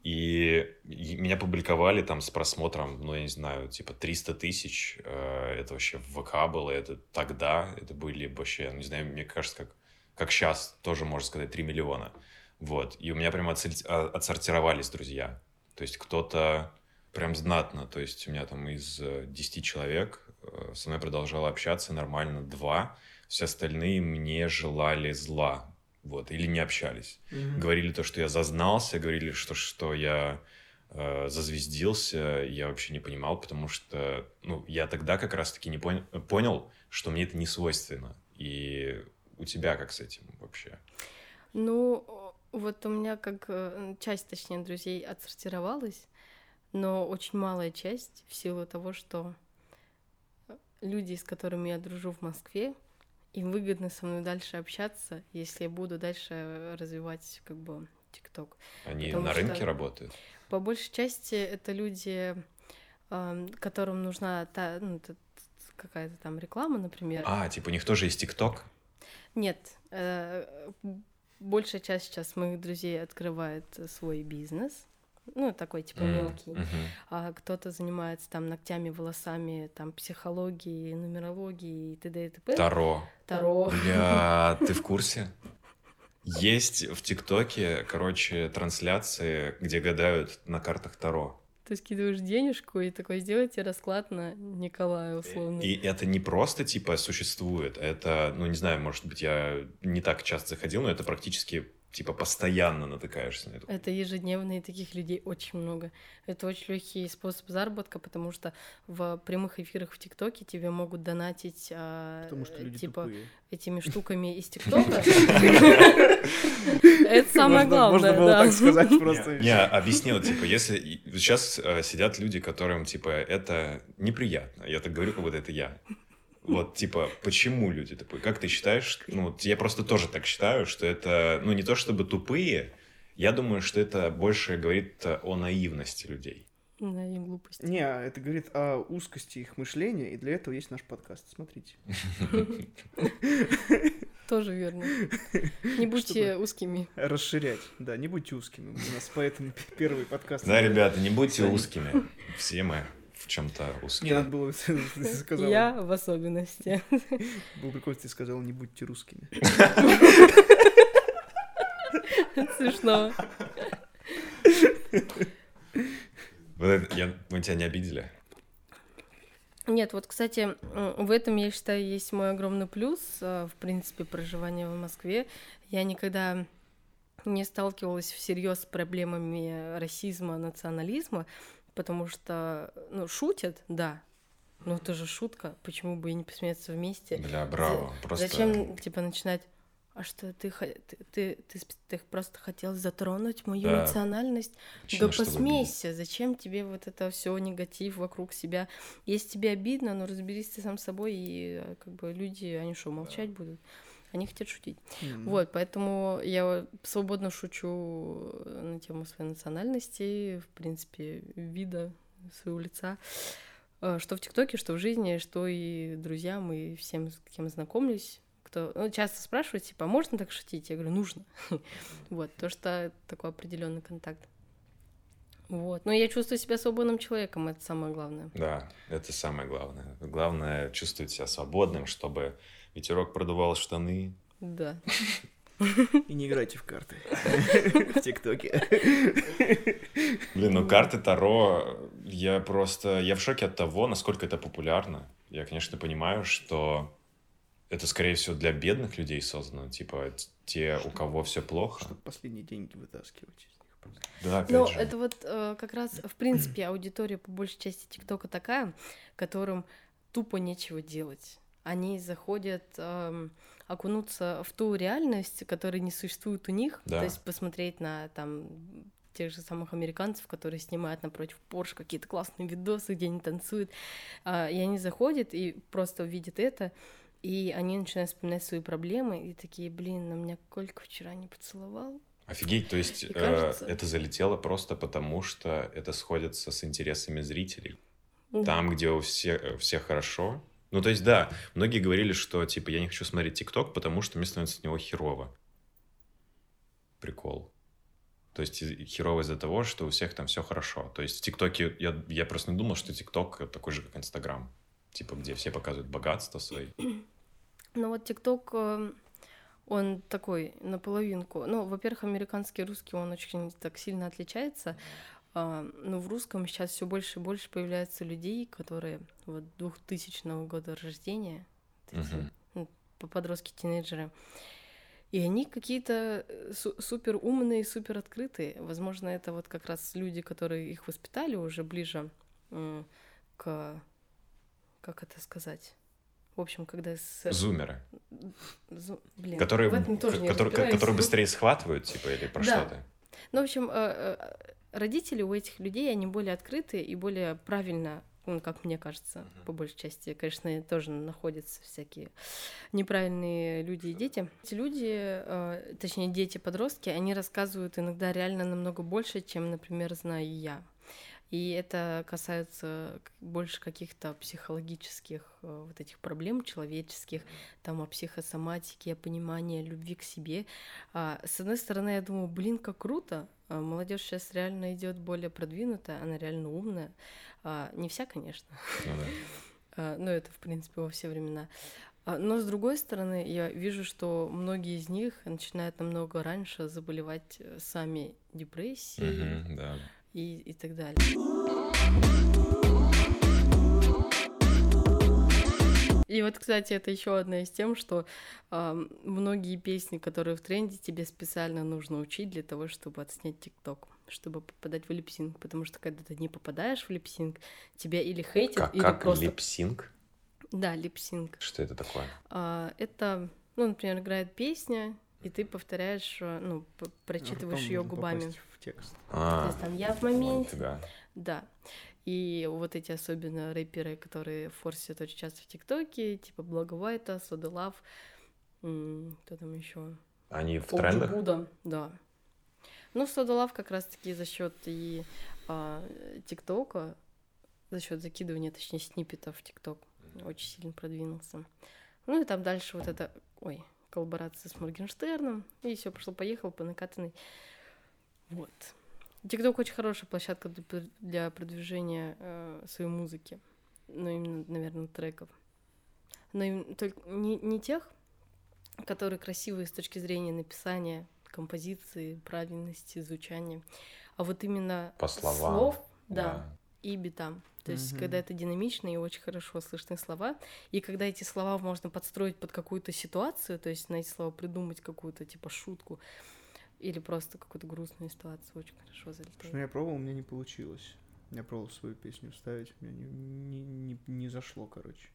и меня публиковали там с просмотром, ну, я не знаю, типа 300 тысяч. Э, Это вообще в ВК было, это тогда, это были вообще, не знаю, мне кажется, как, как сейчас, тоже можно сказать, 3 миллиона. Вот. И у меня прям отсорти- а- отсортировались друзья. То есть кто-то прям знатно, то есть у меня там из э, 10 человек э, со мной продолжало общаться нормально два, все остальные мне желали зла, вот, или не общались. Мгм. Говорили то, что я зазнался, говорили, что, что я э, зазвездился, я вообще не понимал, потому что, ну, я тогда как раз-таки не пон- понял, что мне это не свойственно. И у тебя как с этим вообще? Ну, вот у меня как э, часть, точнее, друзей отсортировалась, но очень малая часть в силу того, что люди, с которыми я дружу в Москве, им выгодно со мной дальше общаться, если я буду дальше развивать как бы ТикТок. Они Потому на рынке работают? По большей части это люди, эм, которым нужна та, ну, какая-то там реклама, например. А, типа у них тоже есть ТикТок? Нет, э, большая часть сейчас моих друзей открывает свой бизнес, ну такой типа мелкий, мгм. а кто-то занимается там ногтями, волосами, там психологией, нумерологией и т.д. и т.п. Таро. Таро. Бля, ты в курсе? Есть в ТикТоке, короче, трансляции, где гадают на картах Таро. Ты скидываешь денежку и такой, сделайте расклад на Николая условно. И это не просто, типа, существует, это, ну, не знаю, может быть, я не так часто заходил, но это практически, типа, постоянно натыкаешься на это. Это ежедневно, и таких людей очень много. Это очень легкий способ заработка, потому что в прямых эфирах в ТикТоке тебе могут донатить а, Потому что люди типа тупые. этими штуками из ТикТока. Это самое Можно- Можно главное, было так сказать просто. Не, объяснил, типа, если сейчас э, сидят люди, которым, типа, это неприятно. Я так говорю, как будто это я. Вот, типа, почему люди тупые? Как ты считаешь? Ну, вот я просто тоже так считаю, что это, ну, не то чтобы тупые, я думаю, что это больше говорит о наивности людей. Да, и глупость. Не, это говорит о узкости их мышления, и для этого есть наш подкаст. Смотрите. Тоже верно. Не будьте узкими. Расширять. Да, не будьте узкими. У нас поэтому первый подкаст. Да, ребята, не будьте узкими. Все мы в чем-то Не, узкие. надо было, ты сказала. Я в особенности. Был прикольно, ты сказал, не будьте русскими. Смешно. Вот это- я- мы тебя не обидели? Нет, вот, кстати, в этом, я считаю, есть мой огромный плюс, а, в принципе, проживания в Москве. Я никогда не сталкивалась всерьез с проблемами расизма, национализма, потому что, ну, шутят, да, ну это же шутка, почему бы и не посмеяться вместе. Бля, браво. Просто... Зачем, типа, начинать, а что, ты, ты, ты, ты, ты просто хотел затронуть мою Да. национальность? Причина, да чтобы посмейся, зачем тебе вот это все негатив вокруг себя? Если тебе обидно, ну разберись ты сам с собой, и э, как бы люди, они что, молчать будут? Они хотят шутить. М. Вот, поэтому я свободно шучу на тему своей национальности, в принципе, вида своего лица. Э, Что в ТикТоке, что в жизни, что и друзьям, и всем, с кем знакомлюсь. Кто ну, часто спрашивают, типа, а можно так шутить? Я говорю, нужно. Вот, то, что такой определенный контакт. Вот. Но я чувствую себя свободным человеком, это самое главное. Да, это самое главное. Главное чувствовать себя свободным, чтобы ветерок продувал штаны. Да. И не играйте в карты в ТикТоке. Блин, ну карты Таро, я просто, я в шоке от того, насколько это популярно. Я, конечно, понимаю, что это, скорее всего, для бедных людей создано, типа те, у кого все плохо. Чтобы последние деньги вытаскивать из них просто. Да, опять Ну, же. это вот э, как раз, в принципе, аудитория по большей части ТикТока такая, которым тупо нечего делать. Они заходят эм, окунуться в ту реальность, которая не существует у них, Да. то есть посмотреть на там тех же самых американцев, которые снимают напротив Порш какие-то классные видосы, где они танцуют, А, и они заходят и просто видят это, и они начинают вспоминать свои проблемы, и такие, блин, на меня Колька вчера не поцеловал, Офигеть, то есть И э, кажется- это залетело просто потому, что это сходится с интересами зрителей. Ну, Там, где у всех, у всех хорошо. Ну, то есть, да, многие говорили, что, типа, я не хочу смотреть ТикТок, потому что мне становится от него херово. Прикол. То есть, херово из-за того, что у всех там все хорошо. То есть, в ТикТоке, я, я просто не думал, что ТикТок такой же, как Инстаграм. Типа, где все показывают богатство свои. Ну вот ТикТок, э, он такой наполовинку. Ну, во-первых, американский русский, он очень так сильно отличается. А, Но в русском сейчас все больше и больше появляется людей, которые вот 2000 года рождения, ну, по- подростки, тинейджеры. И они какие-то э, су- супер умные, супер открытые. Возможно, это вот как раз люди, которые их воспитали уже ближе м, к... Как это сказать? В общем, когда СССР Зумеры. Зу- Блин, Которые, в этом тоже не которые, которые быстрее схватывают, типа, или про Да. что ты? Ну, в общем, э, э, родители у этих людей, они более открытые и более правильно, ну, как мне кажется, Мгм. по большей части, конечно, тоже находятся всякие неправильные люди и дети. Эти люди, э, точнее, дети-подростки, они рассказывают иногда реально намного больше, чем, например, знаю я. И это касается больше каких-то психологических э, вот этих проблем человеческих, там о психосоматике, о понимании любви к себе. А, с одной стороны, я думаю, блин, как круто, молодежь сейчас реально идет более продвинутая, она реально умная. А, не вся, конечно, Ну да. а, но это, в принципе, во все времена. А, Но с другой стороны, я вижу, что многие из них начинают намного раньше заболевать э, сами депрессией Мгм, да. И, и так далее. И вот, кстати, это еще одна из тем, что ам, многие песни, которые в тренде, тебе специально нужно учить для того, чтобы отснять ТикТок, чтобы попадать в lip sync, потому что когда ты не попадаешь в lip sync, тебя или хейтят, Как, или как просто... lip sync? Да, lip sync. Что это такое? А, это, ну, например, играет песня, и ты повторяешь, э, ну, прочитываешь ее губами. в текст. То А, есть там я в моменте, да. да. И вот эти особенно рэперы, которые форсят очень часто в ТикТоке, типа Blago White'а, Soda Luv, кто там еще? Они в трендах? Будда, да. Ну, Soda Luv как раз-таки за счет и а, ТикТока, за счет закидывания, точнее, сниппетов в ТикТок очень сильно продвинулся. Ну и там дальше вот это, ой, коллаборация с Моргенштерном, и все пошло-поехало по накатанной. Вот. ТикТок очень хорошая площадка для, пр- для продвижения э, своей музыки. Ну, именно, наверное, треков. Но им- только не, не тех, которые красивые с точки зрения написания, композиции, правильности, звучания, а вот именно По словам. слов, да, и битам. То есть, Мгм. когда это динамично и очень хорошо слышны слова, и когда эти слова можно подстроить под какую-то ситуацию, то есть на эти слова придумать какую-то типа шутку или просто какую-то грустную ситуацию, очень хорошо Слушай, ну залетает. я пробовал, у меня не получилось. Я пробовал свою песню вставить, у меня не, не, не, не зашло, короче.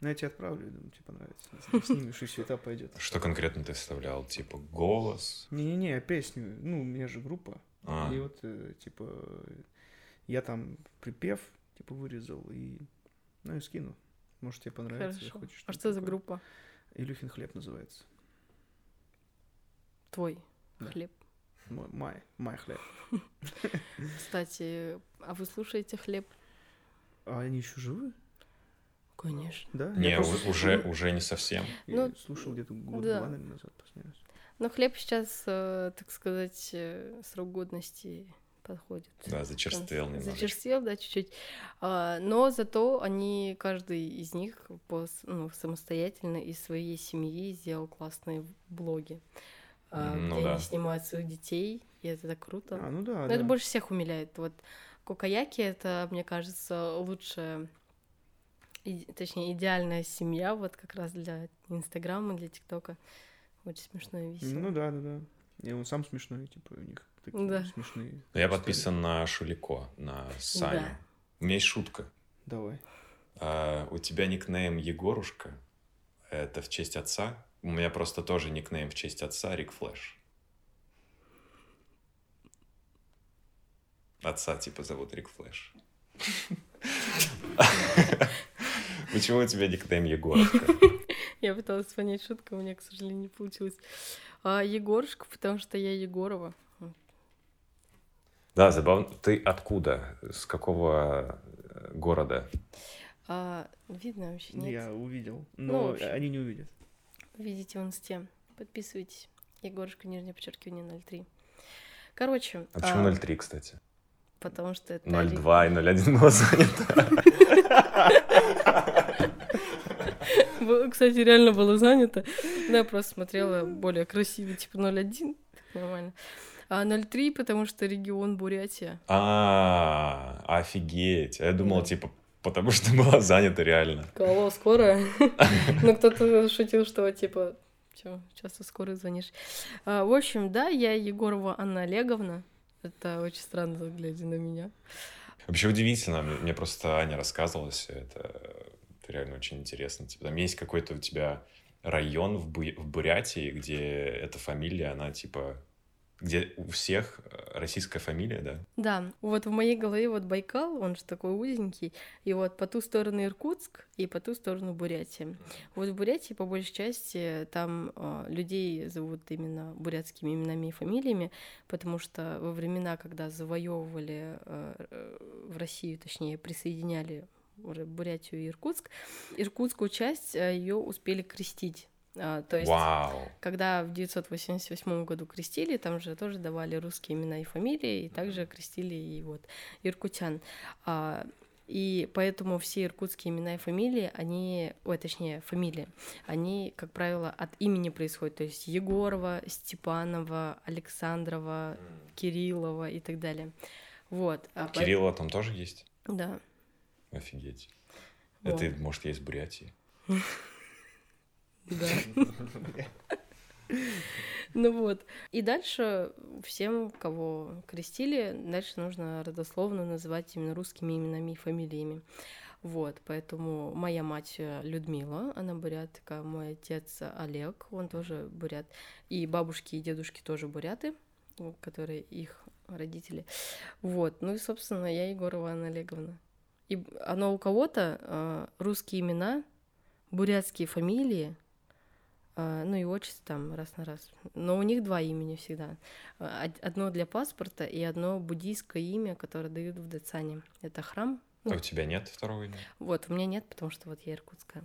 Ну, я тебе отправлю, думаю, тебе понравится. Снимешь, и света пойдет. Что конкретно ты вставлял? Типа голос? Не-не-не, песню, ну, у меня же группа. А, И вот, э, типа, я там припев, типа, вырезал и, ну, и скину. Может, тебе понравится. Хорошо. хочешь А что за такое. группа? Илюхин хлеб называется. Твой Да. хлеб. Мой, май, май хлеб. Кстати, а вы слушаете хлеб? А они еще живы? Конечно. Да? Не, уже, слушал- уже не совсем. я Ну, слушал где-то год-два, да. наверное, назад последний раз. Но хлеб сейчас, э, так сказать, э, срок годности подходит. Да, зачерствел немножечко. Зачерствел, да, чуть-чуть. А, но зато они, каждый из них по, ну, самостоятельно из своей семьи сделал классные блоги, а, Ну где да. они снимают своих детей, и это так круто. А, ну да, Но да. это больше всех умиляет. Вот Кокаяки — это, мне кажется, лучшая, иде- точнее, идеальная семья вот как раз для Инстаграма, для ТикТока. Очень смешно и весело. Ну да, да, да. И он сам смешной, типа, у них такие Да. смешные. Ну, Я истории. подписан на Шулико, на Саню. Да. У меня есть шутка. Давай. А, у тебя никнейм Егорушка. Это в честь отца. У меня просто тоже никнейм в честь отца Рик Флэш. Отца типа зовут Рик Флэш. Почему у тебя никнейм Егорушка? Я пыталась понять шутку, у меня, к сожалению, не получилось. А Егорушка, потому что я Егорова. Да, забавно. Ты откуда? С какого э, города? А, видно вообще? Нет. Я увидел. Ну, Но в общем. они не увидят. Видите в инсте. Подписывайтесь. Егорушка, нижнее подчеркивание 03. Короче. А почему а, 0,3, кстати? Потому что это... 0,2 и 0,1 было занято. Кстати, реально было занято. Да, я просто смотрела более красивый, типа 0,1. Нормально. А 0,3, потому что регион Бурятия. А, офигеть. Я думал, типа, потому что была занята реально. Алло, скоро. Ну, кто-то шутил, что типа, чё, часто скоро звонишь. А, В общем, да, я Егорова Анна Олеговна. Это очень странно, глядя на меня. Вообще удивительно. Мне, мне просто Аня рассказывала все это. Это реально очень интересно. Типа, там есть какой-то у тебя район в, Бу- в Бурятии, где эта фамилия, она типа... Где у всех э, российская фамилия, да? Да, вот в моей голове вот Байкал, он же такой узенький, и вот по ту сторону Иркутск и по ту сторону Бурятия. Вот в Бурятии, по большей части, там э, людей зовут именно бурятскими именами и фамилиями, потому что во времена, когда завоевывали э, э, в Россию, точнее, присоединяли Бурятию и Иркутск, иркутскую часть ее успели крестить. А, то есть Вау! когда в 988 году крестили, там же тоже давали русские имена и фамилии, и также крестили и вот иркутян. А, и поэтому все иркутские имена и фамилии, они, ой, точнее, фамилии, они, как правило, от имени происходят. То есть Егорова, Степанова, Александрова, Кириллова и так далее. Вот. а по- Кирилла там тоже есть? Да. Офигеть. Вот. Это, может, есть в Бурятии. Да. Ну вот. И дальше всем, кого крестили, дальше нужно родословно называть именно русскими именами и фамилиями. Вот, поэтому моя мать э, Людмила, она бурятка, мой отец Олег, он тоже бурят, и бабушки и дедушки тоже буряты, которые их родители. Вот, ну и, собственно, я Егорова Анна Олеговна. И оно у кого-то э, русские имена, бурятские фамилии, а, ну и отчество там раз на раз. Но у них два имени всегда. А, од- Одно для паспорта и одно буддийское имя, которое дают в Дацане. Это храм. А Ну. у тебя нет второго имени? Вот, у меня нет, потому что вот я иркутская.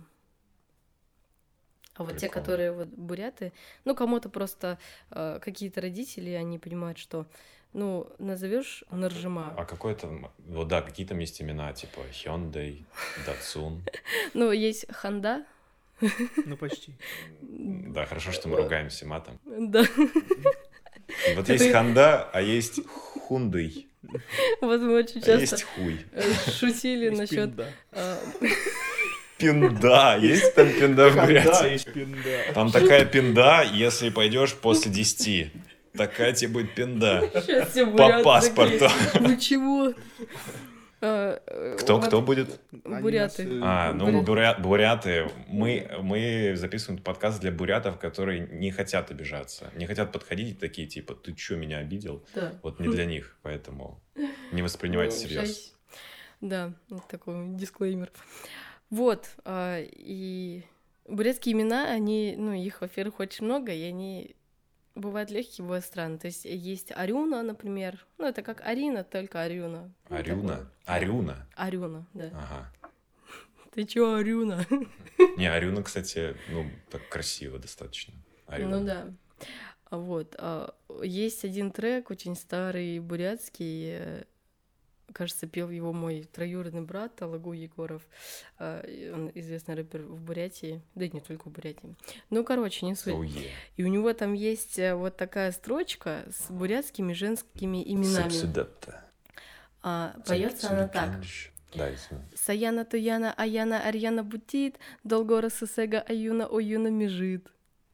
А вот те, Прикольно. которые вот буряты, ну кому-то просто э, какие-то родители, они понимают, что, ну, назовешь Наржима. А какой там... Вот да, какие там есть имена, типа Hyundai, Datsun. Ну, есть Ханда, Ну, почти. Да, хорошо, что мы ругаемся матом. да, Вот есть Ханда, а есть Хундый, вот мы очень а есть часто хуй. э, шутили Есть насчет пинда. Пинда, есть там пинда в Да, Бурятии? есть пинда. Там такая пинда, если пойдешь после 10. Такая тебе будет пинда. По паспорту. Вы чего? А, э, Кто, вот кто будет? Буряты. нас, э, А, ну буря- буряты. Мы, мы записываем подкаст для бурятов, которые не хотят обижаться. Не хотят подходить такие, типа, ты чё, меня обидел? Да. Вот не для них, поэтому не воспринимайте Ну, всерьез. Да, вот такой дисклеймер. Вот, а, и бурятские имена, они, ну, их, во-первых, очень много, и они бывают легкие, бывают странные. То есть есть Арюна, например. Ну, это как Арина, только Арюна. Арюна? Арюна? Арюна, да. Ага. Ты чё, Арюна? Не, Арюна, кстати, ну, так красиво достаточно. Арюна. Ну да. Вот. а, Есть один трек, очень старый, бурятский. Кажется, пел его мой троюродный брат Алагу Егоров. А, Он известный рэпер в Бурятии. Да и не только в Бурятии. Ну, короче, не суть. Oh, yeah. И у него там есть э, вот такая строчка с бурятскими женскими именами. А, поется она так. Саяна Туяна Аяна Арьяна Бутит, Долгора Сесега Аюна Оюна Межит.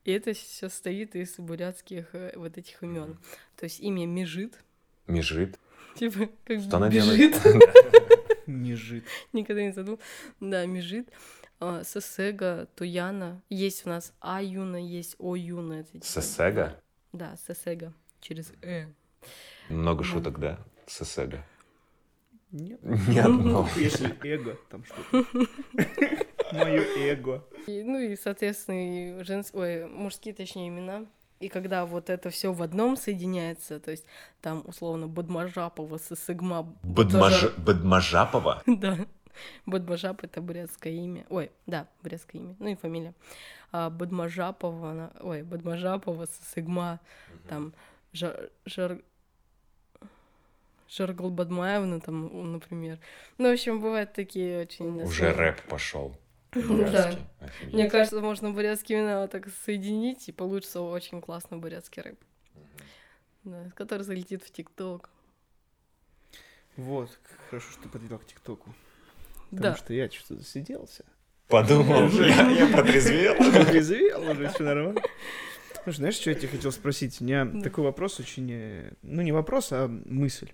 И это все стоит из бурятских э, вот этих имен. То есть имя Межит, Межит. Типа как Что она бежит. делает? Не жит. Никогда не задумал. Да, Межит. А, Сесега, Туяна. Есть у нас Аюна, есть Оюна. типа- Сесега? Да, Сесега. Через Э. Много шуток, да? Сесега. Нет. Ни одного. Если эго, там что-то. Мое эго. И, ну и, соответственно, и женс... Ой, мужские, точнее, имена. И когда вот это все в одном соединяется, то есть там условно Бадмажапова, Сысыгма... Бадмаж- Бадмажапова? Да. Бадмажап — это бурятское имя. Ой, да, бурятское имя. Ну и фамилия. А Бадмажапова, она... Ой, Бадмажапова, Сысыгма, там Жар... Жар... Жаргал Бадмаевна, там, например. Ну, в общем, бывают такие очень... Уже рэп пошел. Да. Мне кажется, можно бурятские имена вот так соединить, и получится очень классный бурятский рэп. Да, который залетит в ТикТок. Вот, хорошо, что ты подвел к ТикТоку. Да. Потому что я что-то засиделся. Подумал, я, я протрезвел. Резвел уже, все нормально. Слушай, знаешь, что я тебе хотел спросить? У меня Да. такой вопрос очень... э, Ну, не вопрос, а мысль.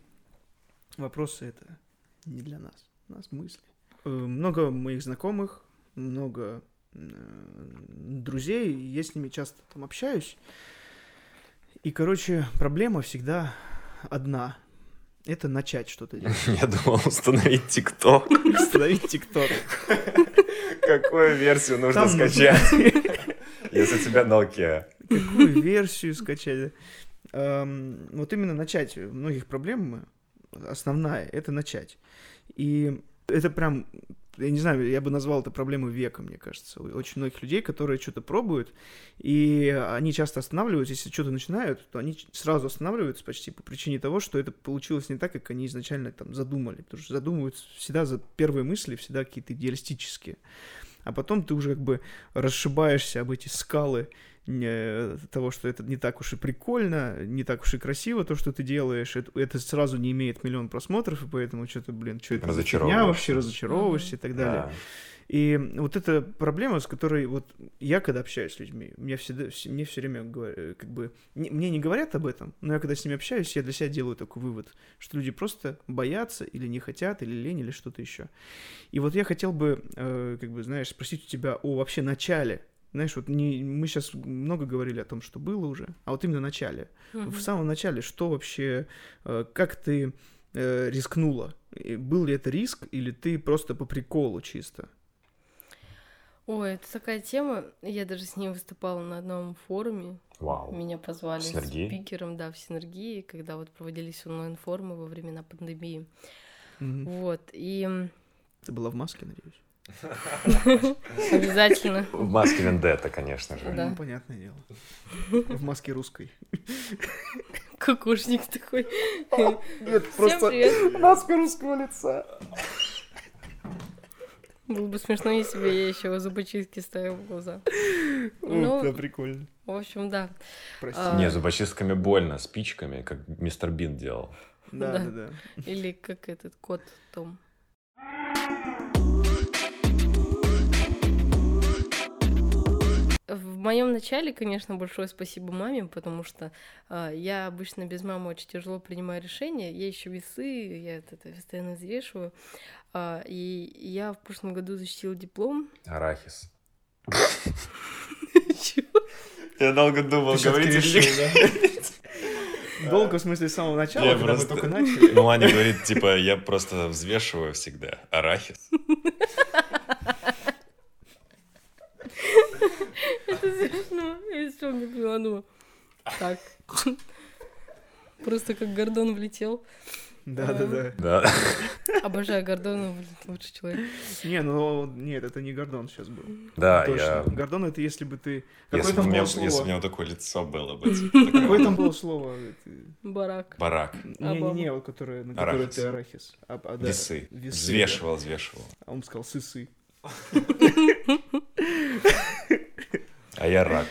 Вопросы это не для нас. У нас мысли. Э, Много моих знакомых, много э, друзей, я с ними часто там общаюсь. И, короче, проблема всегда одна. Это начать что-то делать. Я думал установить ТикТок. Установить ТикТок. Какую версию нужно скачать? Если у тебя Nokia. какую версию скачать. Эм, Вот именно начать. Многих проблем основная — это начать. И это прям, я не знаю, я бы назвал это проблемой века, мне кажется. Очень многих людей, которые что-то пробуют, и они часто останавливаются, если что-то начинают, то они сразу останавливаются почти по причине того, что это получилось не так, как они изначально там задумали. Потому что задумываются всегда за первые мысли, всегда какие-то идеалистические. А потом ты уже как бы расшибаешься об эти скалы того, что это не так уж и прикольно, не так уж и красиво то, что ты делаешь. Это, это сразу не имеет миллион просмотров, и поэтому что-то, блин, что это Разочаровываешься. вообще, разочаровываешься и так далее. Да. И вот эта проблема, с которой вот я, когда общаюсь с людьми, мне всегда, вс- мне все время говорят, как бы, не- мне не говорят об этом, но я когда с ними общаюсь, я для себя делаю такой вывод, что люди просто боятся или не хотят, или лень, или что-то еще. И вот я хотел бы, э, как бы, знаешь, спросить у тебя о вообще начале. Знаешь, вот не, мы сейчас много говорили о том, что было уже, а вот именно начале. В самом начале, что вообще, э, как ты э, рискнула? И Был ли это риск, или ты просто по приколу чисто? Ой, это такая тема. Я даже с ней выступала на одном форуме. Вау. Меня позвали Синергии? спикером, да, в Синергии, когда вот проводились онлайн-форумы во времена пандемии. Мгм. Вот, и Ты была в маске, надеюсь? Обязательно. В маске Вендетта, конечно же. Да. Ну, понятное дело. В маске русской. Кукушник такой. Нет, привет. маска русского лица. Было бы смешно, если бы я еще зубочистки ставила в глаза. Ну, Да, прикольно. в общем, да. Прости. А, Не, зубочистками больно, спичками, как мистер Бин делал. Да, да. да, да. Или как этот кот Том. В моем начале, конечно, большое спасибо маме, потому что а, я обычно без мамы очень тяжело принимаю решения. Я еще весы, я это, это постоянно взвешиваю. А, и я в прошлом году защитила диплом. Арахис. Я долго думал, Ты всё-таки говорить решил, или да? Долго, в смысле, с самого начала, Я когда мы только начали. Ну, Аня говорит, типа, я просто взвешиваю всегда. Арахис. Это смешно. Я все не поняла, ну, так. Просто как Гордон влетел. Да-да-да. Да. Обожаю Гордона, лучший человек. Не, ну нет, это не Гордон сейчас был. Да, Точно. я... Гордон это если бы ты... Какое Если бы там у меня, было если бы у вот такое лицо было бы. Какое там было слово? Барак. Барак. Не-не-не, вот которое, на которое ты арахис. А, а, да, Весы. Взвешивал, взвешивал. да. А он сказал сысы. А я рак.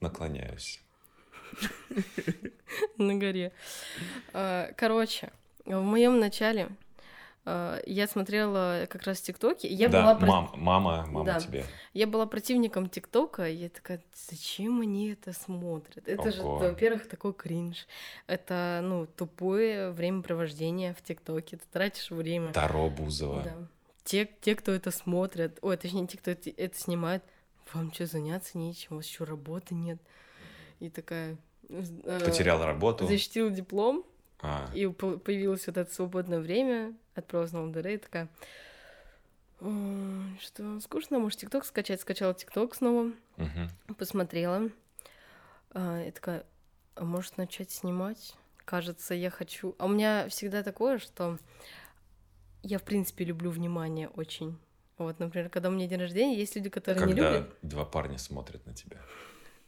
Наклоняюсь. на горе. А, Короче, в моем начале а, я смотрела как раз ТикТоки. Я да, была мам, мама, мама Да. тебе. Я была противником ТикТока, и я такая, зачем они это смотрят? Это же, Ого. во-первых, такой кринж. Это, ну, тупое времяпровождение в ТикТоке. Ты тратишь время. Таро Бузова. Да. Те, те, кто это смотрят, ой, точнее, те, кто это, это снимает, вам что, заняться нечем, у вас еще работы нет. И такая... э, Потерял работу. Защитил диплом, А, и по- появилось вот это свободное время, отправилась на ЛДР и такая... «Ой, Что, скучно, может, ТикТок скачать? Скачала ТикТок снова, мгм. посмотрела. А, И такая, а может, начать снимать? Кажется, я хочу... А у меня всегда такое, что я, в принципе, люблю внимание очень. Вот, например, когда у меня день рождения, есть люди, которые не Когда любят. два парня смотрят на тебя.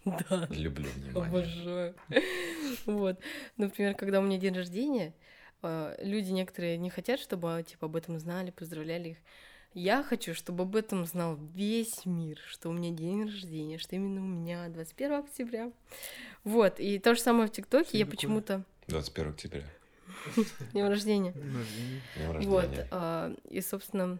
Да. Люблю внимание. Обожаю. Вот. Например, когда у меня день рождения, э, люди некоторые не хотят, чтобы типа об этом знали, поздравляли их. Я хочу, чтобы об этом знал весь мир, что у меня день рождения, что именно у меня 21 октября. Вот, и то же самое в ТикТоке, я почему-то... 21 октября. День рождения. Днем Вот, рождения. а, и, собственно,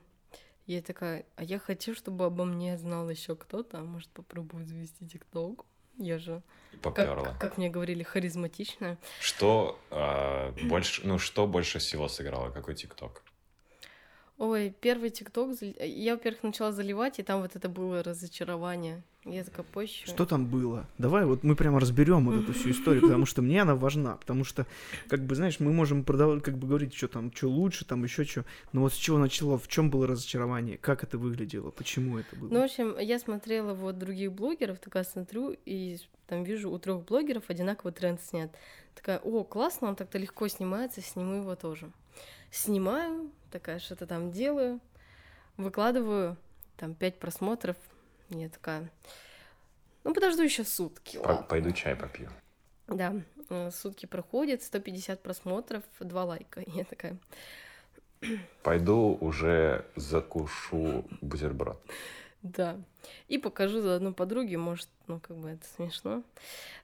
я такая, а я хочу, чтобы обо мне знал еще кто-то, а может попробую завести ТикТок. Я же, Поперла. как, как мне говорили, харизматичная. Что а, больше, ну что больше всего сыграло? Какой ТикТок? Ой, первый ТикТок, зал- я, во-первых, начала заливать, и там вот это было разочарование. Я такая, позже. Что там было? Давай вот мы прямо разберем вот эту всю историю, потому что мне она важна, потому что, как бы, знаешь, мы можем продавать, как бы говорить, что там, что лучше, там еще что, но вот с чего начало, в чем было разочарование, как это выглядело, почему это было? Ну, в общем, я смотрела вот других блогеров, такая смотрю, и там вижу у трех блогеров одинаковый тренд снят. Такая, о, классно, он так-то легко снимается, сниму его тоже. Снимаю, такая, что-то там делаю, выкладываю, там пять просмотров, я такая, ну, подожду еще сутки, По- ладно. Пойду чай попью. Да, э, сутки проходят, 150 просмотров, два лайка. И Я такая, Пойду уже закушу бутерброд. да. И покажу заодно подруге, может, ну, как бы это смешно.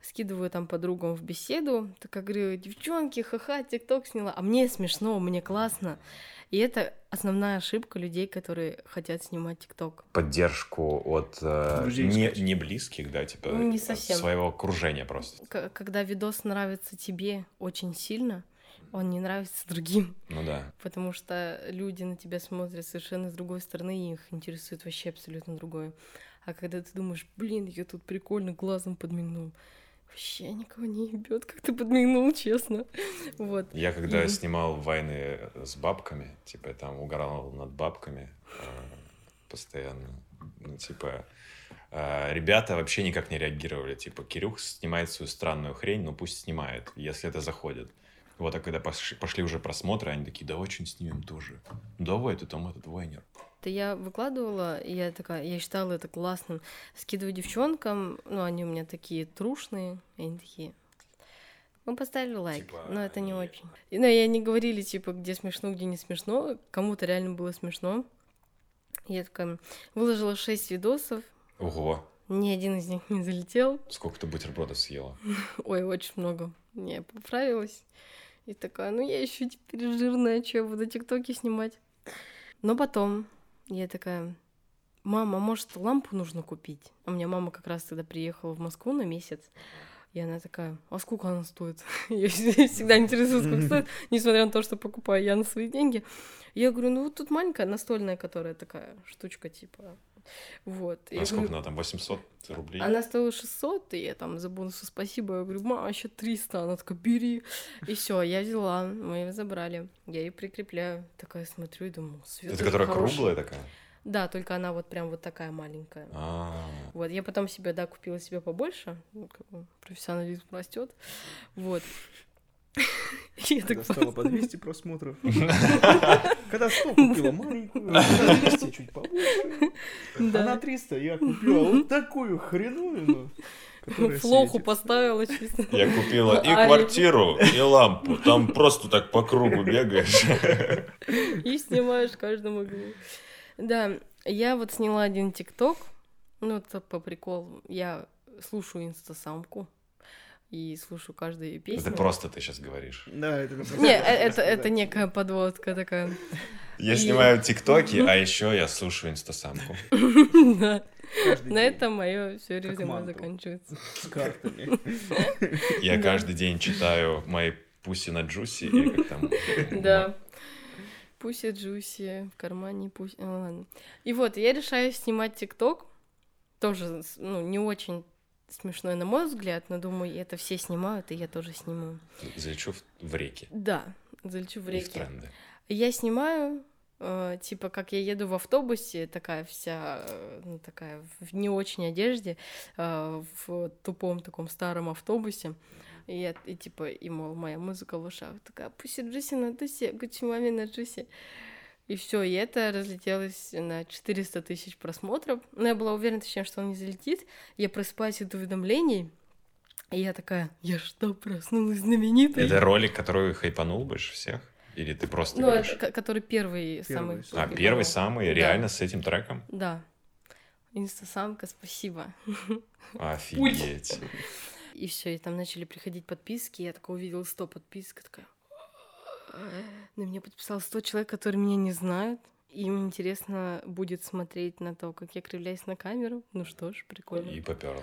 Скидываю там подругам в беседу, такая говорю, девчонки, ха-ха, тикток сняла. А мне смешно, мне классно. И это основная ошибка людей, которые хотят снимать тикток. Поддержку от э, Друзей не, не близких, да, типа Ну, не совсем. своего окружения просто. К- когда видос нравится тебе очень сильно, он не нравится другим. Ну да. Потому что люди на тебя смотрят совершенно с другой стороны, и их интересует вообще абсолютно другое. А когда ты думаешь, блин, я тут прикольно глазом подмигнул, вообще никого не ебет, как ты подмигнул, честно. Вот. Я когда И- снимал войны с бабками, типа я там угорал над бабками э, постоянно, ну, типа э, ребята вообще никак не реагировали, типа Кирюх снимает свою странную хрень, ну пусть снимает, если это заходит. Вот, а когда пошли, пошли уже просмотры, они такие, давай что-нибудь снимем тоже. Ну давай, ты там этот вайнер. Это я выкладывала, и я такая, я считала это классным. Скидываю девчонкам, ну, они у меня такие трушные, и они такие, мы поставили лайк, Типа, но это не они- очень. Ну, и они говорили, типа, где смешно, где не смешно. Кому-то реально было смешно. Я такая, выложила 6 видосов, Ого, ни один из них не залетел. сколько ты бутербродов съела? Ой, очень много. Я поправилась. И такая, ну я еще теперь жирная, что я буду тиктоки снимать. Но потом я такая, мама, может, лампу нужно купить? А у меня мама как раз тогда приехала в Москву на месяц. И она такая, а сколько она стоит? Я всегда интересуюсь, сколько стоит, несмотря на то, что покупаю я на свои деньги. Я говорю, ну вот тут маленькая настольная, которая такая штучка типа. Вот. Я А сколько говорю, она там, 800 рублей? она стоила 600, и я там за бонусы спасибо. Я говорю, мама, еще 300. Она такая, бери. И все, я взяла, мы ее забрали. Я ее прикрепляю. Такая смотрю и думаю, свет Это которая круглая такая? Да, только она вот прям вот такая маленькая. А, Вот, я потом себе, да, купила себе побольше. Ну, профессионализм растет. Вот. Я так стало по просто- 200 просмотров. Когда 100 купила маленькую, когда 200 чуть побольше. А на Да. 300 я купила вот такую хреновину. Флоху поставила чисто. Я купила и А, квартиру, и лампу. Там просто так по кругу бегаешь. И снимаешь в каждом углу. Да, я вот сняла один ТикТок. Ну, это по приколу. Я слушаю инстасамку. И слушаю каждую песню. Это просто ты сейчас говоришь. Да, это... Не, э, это, это некая подводка такая. Я И- снимаю тиктоки, а еще я слушаю инстасамку. Да. На этом мое все резюме заканчивается. С картами. Я каждый день читаю мои пуси на джуси, и как там... Да. Пуси Джуси, в кармане пусть... Ну, ладно. И вот, я решаю снимать ТикТок. Тоже, ну, не очень смешной, на мой взгляд, но думаю, это все снимают, и я тоже сниму. Залечу в- в реки. Да, залечу в И в тренды. Я снимаю, э, типа, как я еду в автобусе, такая вся, э, ну, такая в не очень одежде, э, в тупом таком старом автобусе. И, я, и типа, и, мол, моя музыка в ушах. Такая, пусть Джуси на тусе, Гуччи маме на Джуси. И все, и это разлетелось на 400 тысяч просмотров. Но я была уверена, точнее, что он не залетит. Я просыпаюсь от уведомлений, и я такая, я что, проснулась знаменитой? Это ролик, который хайпанул больше всех? Или ты просто Ну, говоришь? это, ко- который первый, Первый, самый... А, хайповый. первый самый, Да. реально с этим треком? Да. Инстасамка, спасибо. Офигеть. И все, и там начали приходить подписки. Я такая увидела 100 подписок, такая... На меня подписалось 100 человек, которые меня не знают. Им интересно будет смотреть на то, как я кривляюсь на камеру. Ну что ж, прикольно. И поперла.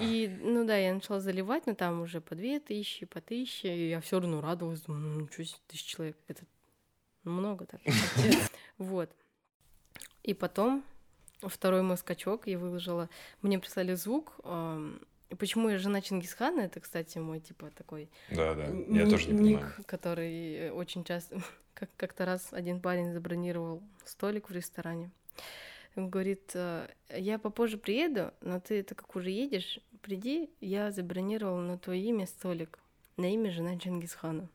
И, ну да, я начала заливать, но там уже по две тысячи, по тысяче, и я все равно радовалась, думаю, ну ничего себе, тысяч человек, это много так. Вот. И потом, второй мой скачок я выложила, мне прислали звук, почему я жена Чингисхана, это, кстати, мой, типа, такой Да, да. Я тоже не ник, понимаю. который э, очень часто... Как- Как-то раз один парень забронировал столик в ресторане. Он говорит, «Э, я попозже приеду, но ты, так как уже едешь, приди, я забронировал на твое имя столик. На имя жена Чингисхана.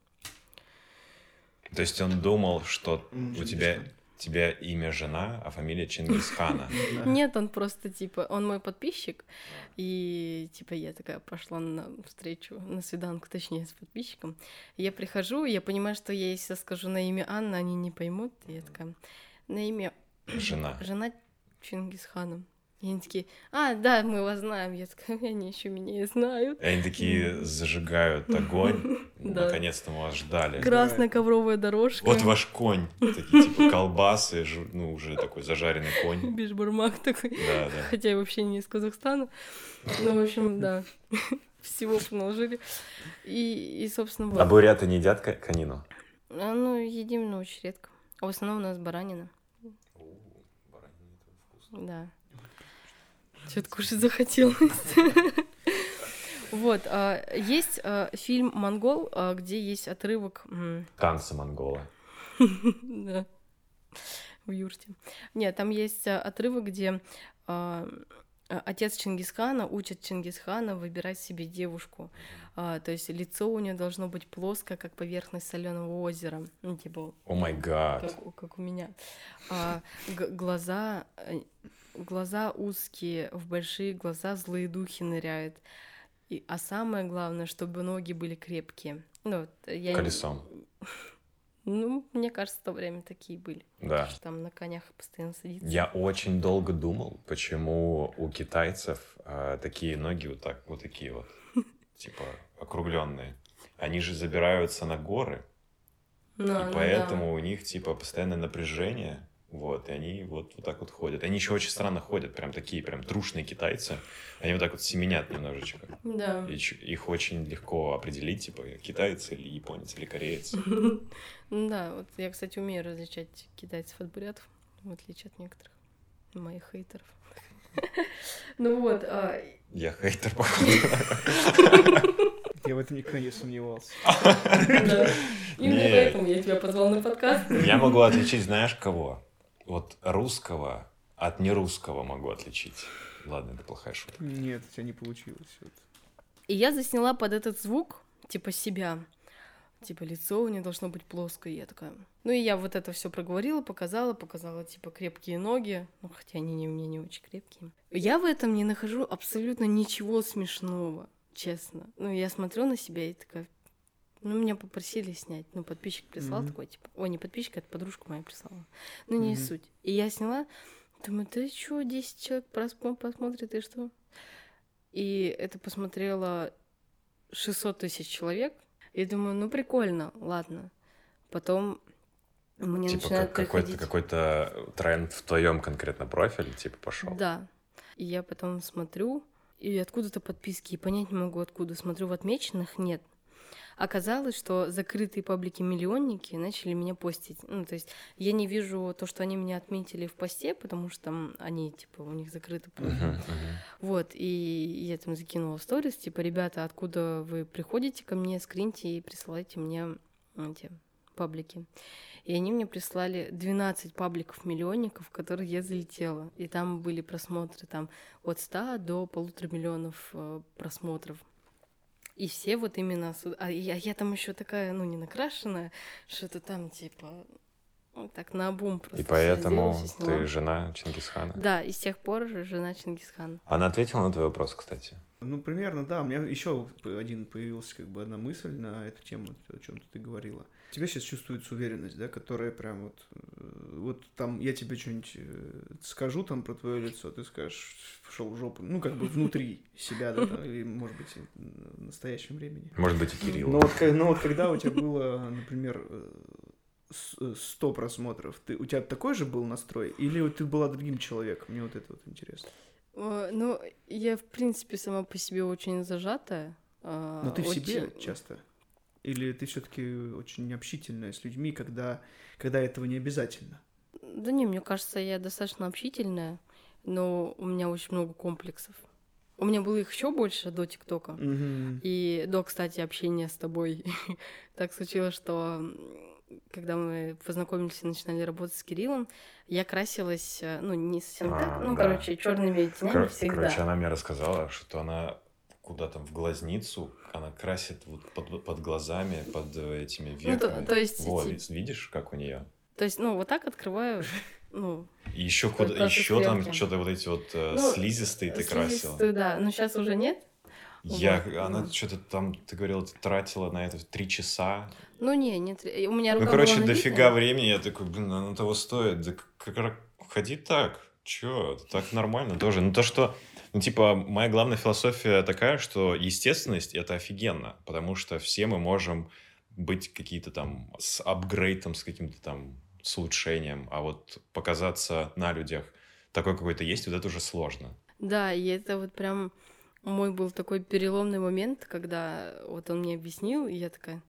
То есть он думал, что у тебя. Тебя имя жена, а фамилия Чингисхана. Нет, он просто, типа, он мой подписчик, и, типа, я такая пошла на встречу, на свиданку, точнее, с подписчиком. Я прихожу, я понимаю, что я если скажу на имя Анна, они не поймут. И я такая, на имя Жена. жена Чингисхана. И они такие, а, да, мы вас знаем. Я такая, они еще меня и знают. И они такие зажигают огонь. Наконец-то мы вас ждали. Красная ковровая дорожка. Вот ваш конь. Такие типа колбасы, ну уже такой зажаренный конь. Бишбармак такой. Да, да. Хотя я вообще не из Казахстана. Ну, в общем, да. Всего поналожили. И, и собственно, вот. А буряты не едят ко- конину? А, Ну, едим, но очень редко. А в основном у нас баранина. Да. Что-то кушать захотелось. Вот, а, есть а, фильм «Монгол», а, где есть отрывок... Танцы монгола. Да. В юрте. Нет, там есть отрывок, где отец Чингисхана учит Чингисхана выбирать себе девушку. А, то есть лицо у нее должно быть плоское, как поверхность соленого озера. Ну, типа, О май гад. как, у- меня. А, глаза, э, глаза узкие, в большие глаза злые духи ныряют. И, а самое главное, чтобы ноги были крепкие. Ну, я Колесом. Ну, мне кажется, в то время такие были. Да. Что там на конях постоянно садится. Я очень долго думал, почему у китайцев а, такие ноги вот так, вот такие вот, типа округленные. Они же забираются на горы, Ну, и ну да. поэтому у них типа постоянное напряжение, вот, и они вот, вот так вот ходят. Они еще очень странно ходят, прям такие, прям трушные китайцы. Они вот так вот семенят немножечко. Да. И ч- их очень легко определить, типа, китаец или японец или кореец. Ну да, вот я, кстати, умею различать китайцев от бурятов, в отличие от некоторых моих хейтеров. Ну вот, а, Я хейтер, походу. Я в этом никогда не сомневался. Именно поэтому я тебя позвал на подкаст. Я могу отличить, знаешь, кого? Вот русского от нерусского могу отличить. Ладно, это плохая шутка. Нет, у тебя не получилось. Вот. И я засняла под этот звук, типа себя, типа лицо у нее должно быть плоское. Я такая... Ну и я вот это все проговорила, показала, показала типа крепкие ноги, ну хотя они не, у меня не очень крепкие. Я в этом не нахожу абсолютно ничего смешного, честно. Ну я смотрю на себя и такая... Ну, меня попросили снять. Ну, подписчик прислал Мгм. такой, типа... Ой, не подписчик, это подружка моя прислала. Ну, не Мгм. суть. И я сняла, думаю, да чё, 10 человек просмо- посмотрит, и что? И это посмотрело 600 тысяч человек. И думаю, ну прикольно, ладно. Потом мне Типа начинает как какой-то какой-то тренд в твоем конкретно профиле, типа, пошел. Да. И я потом смотрю, и откуда-то подписки, и понять не могу откуда. Смотрю, в отмеченных нет. Оказалось, что закрытые паблики-миллионники начали меня постить. Ну, то есть я не вижу то, что они меня отметили в посте, потому что там они, типа, у них закрыты паблики. Мгм, мгм. Вот, и я там закинула сторис, типа, ребята, откуда вы приходите ко мне, скриньте и присылайте мне эти паблики. И они мне прислали 12 пабликов-миллионников, в которые я залетела. И там были просмотры там от 100 до полутора миллионов э, просмотров. И все вот именно... А я, я там еще такая, ну, не накрашенная, что-то там, типа, ну, так на обум просто И поэтому ты жена Чингисхана. Да, и с тех пор жена Чингисхана. Она ответила на твой вопрос, кстати. Ну, примерно, да. У меня еще один появился, как бы, одна мысль на эту тему, о чем ты говорила. У тебя сейчас чувствуется уверенность, да, которая прям вот... э, Вот там я тебе что-нибудь э, скажу там про твое лицо, ты скажешь, пошел в жопу. Ну, как бы внутри себя, да, там, или, может быть, в настоящем времени. Может быть, и Кирилл. Но вот, но вот когда у тебя было, например, э, с- э, 100 просмотров, ты, у тебя такой же был настрой? Или ты была другим человеком? Мне вот это вот интересно. Ну, я, в принципе, сама по себе очень зажатая. а, Но ты в себе часто? Или ты все-таки очень общительная с людьми, когда, когда этого не обязательно? Да не, мне кажется, я достаточно общительная, но у меня очень много комплексов. У меня было их еще больше до ТикТока. Мгм. И до, кстати, общения с тобой. так случилось, что когда мы познакомились и начинали работать с Кириллом, я красилась, э, ну, не совсем А, так, ну, да. короче, черными тенями Кор- всегда. Короче, она мне рассказала, что она куда там в глазницу, она красит вот под, под глазами, под этими Ну, то, веками. то есть, Вот, ти- ведь видишь, как у нее? то есть, ну, вот так открываю, ну, И еще куда, еще там что-то вот эти вот э, Ну, слизистые ты красила. да, но сейчас уже нет. Я, Вот, она вот. что-то там, ты говорила, ты тратила на это три часа. Ну, не, нет, у меня Ну, рука короче, была дофига времени. Я такой, блин, оно того стоит. Да как, как- ходи так. Чё, так нормально тоже. Ну, то, что, ну, типа, моя главная философия такая, что естественность — это офигенно, потому что все мы можем быть какие-то там с апгрейдом, с каким-то там с улучшением, а вот показаться на людях такой какой-то есть, вот это уже сложно. Да, и это вот прям мой был такой переломный момент, когда вот он мне объяснил, и я такая,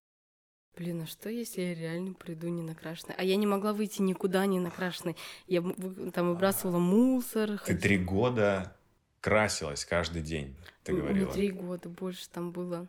блин, а что, если я реально приду не накрашенной? А я не могла выйти никуда не накрашенной. Я там выбрасывала мусор. Ты ходила. три года красилась каждый день, ты говорила. Три года, больше там было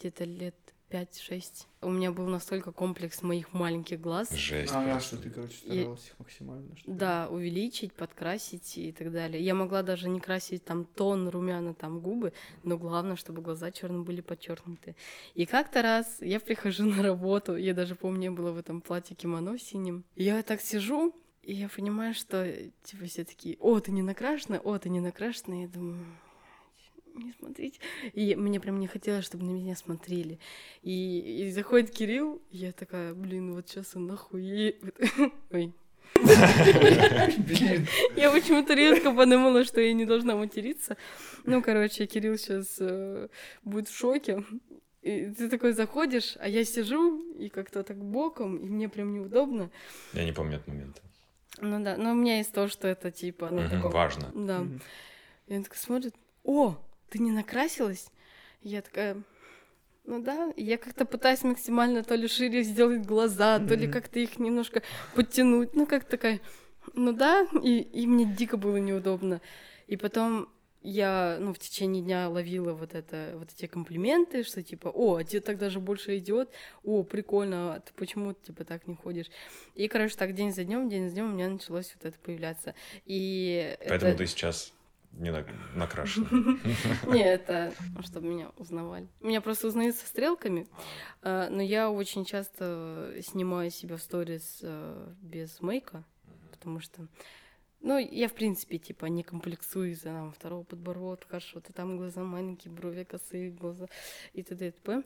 где-то лет 5-6. У меня был настолько комплекс моих маленьких глаз. Жесть А, просто. что ты, короче, старалась их максимально. что? Да, увеличить, подкрасить и так далее. Я могла даже не красить там тон румяна, там губы, но главное, чтобы глаза черные были подчеркнуты. И как-то раз я прихожу на работу, я даже помню, я была в этом платье кимоно синим. Я так сижу, и я понимаю, что типа все такие, о, ты не накрашена, о, ты не накрашена. Я думаю, не смотрите. И мне прям не хотелось, чтобы на меня смотрели. И, и заходит Кирилл, и я такая, блин, вот сейчас он нахуй. Ой, я почему-то резко подумала, что я не должна материться. Ну, короче, Кирилл сейчас будет в шоке. И ты такой заходишь, а я сижу и как-то так боком, и мне прям неудобно. Я не помню этот момент. Ну да, но у меня есть то, что это типа... Ну, Мгм, такое- важно. Да. Мгм. И он такой смотрит, о, ты не накрасилась? Я такая, ну да, я как-то пытаюсь максимально то ли шире сделать глаза, то ли как-то их немножко подтянуть, ну как такая, ну да, и, и мне дико было неудобно. И потом я, ну, в течение дня ловила вот это, вот эти комплименты, что типа, о, а тебе так даже больше идет, о, прикольно, а ты почему типа так не ходишь? И, короче, так день за днем, день за днем у меня началось вот это появляться. И Поэтому это... ты сейчас не на- накрашена. Не, это чтобы меня узнавали. Меня просто узнают со стрелками, э, но я очень часто снимаю себя в сторис э, без мейка, потому что, ну, я, в принципе, типа, не комплексую из-за там, второго подбородка, что-то там глаза маленькие, брови косые, глаза и т.д. и т.п.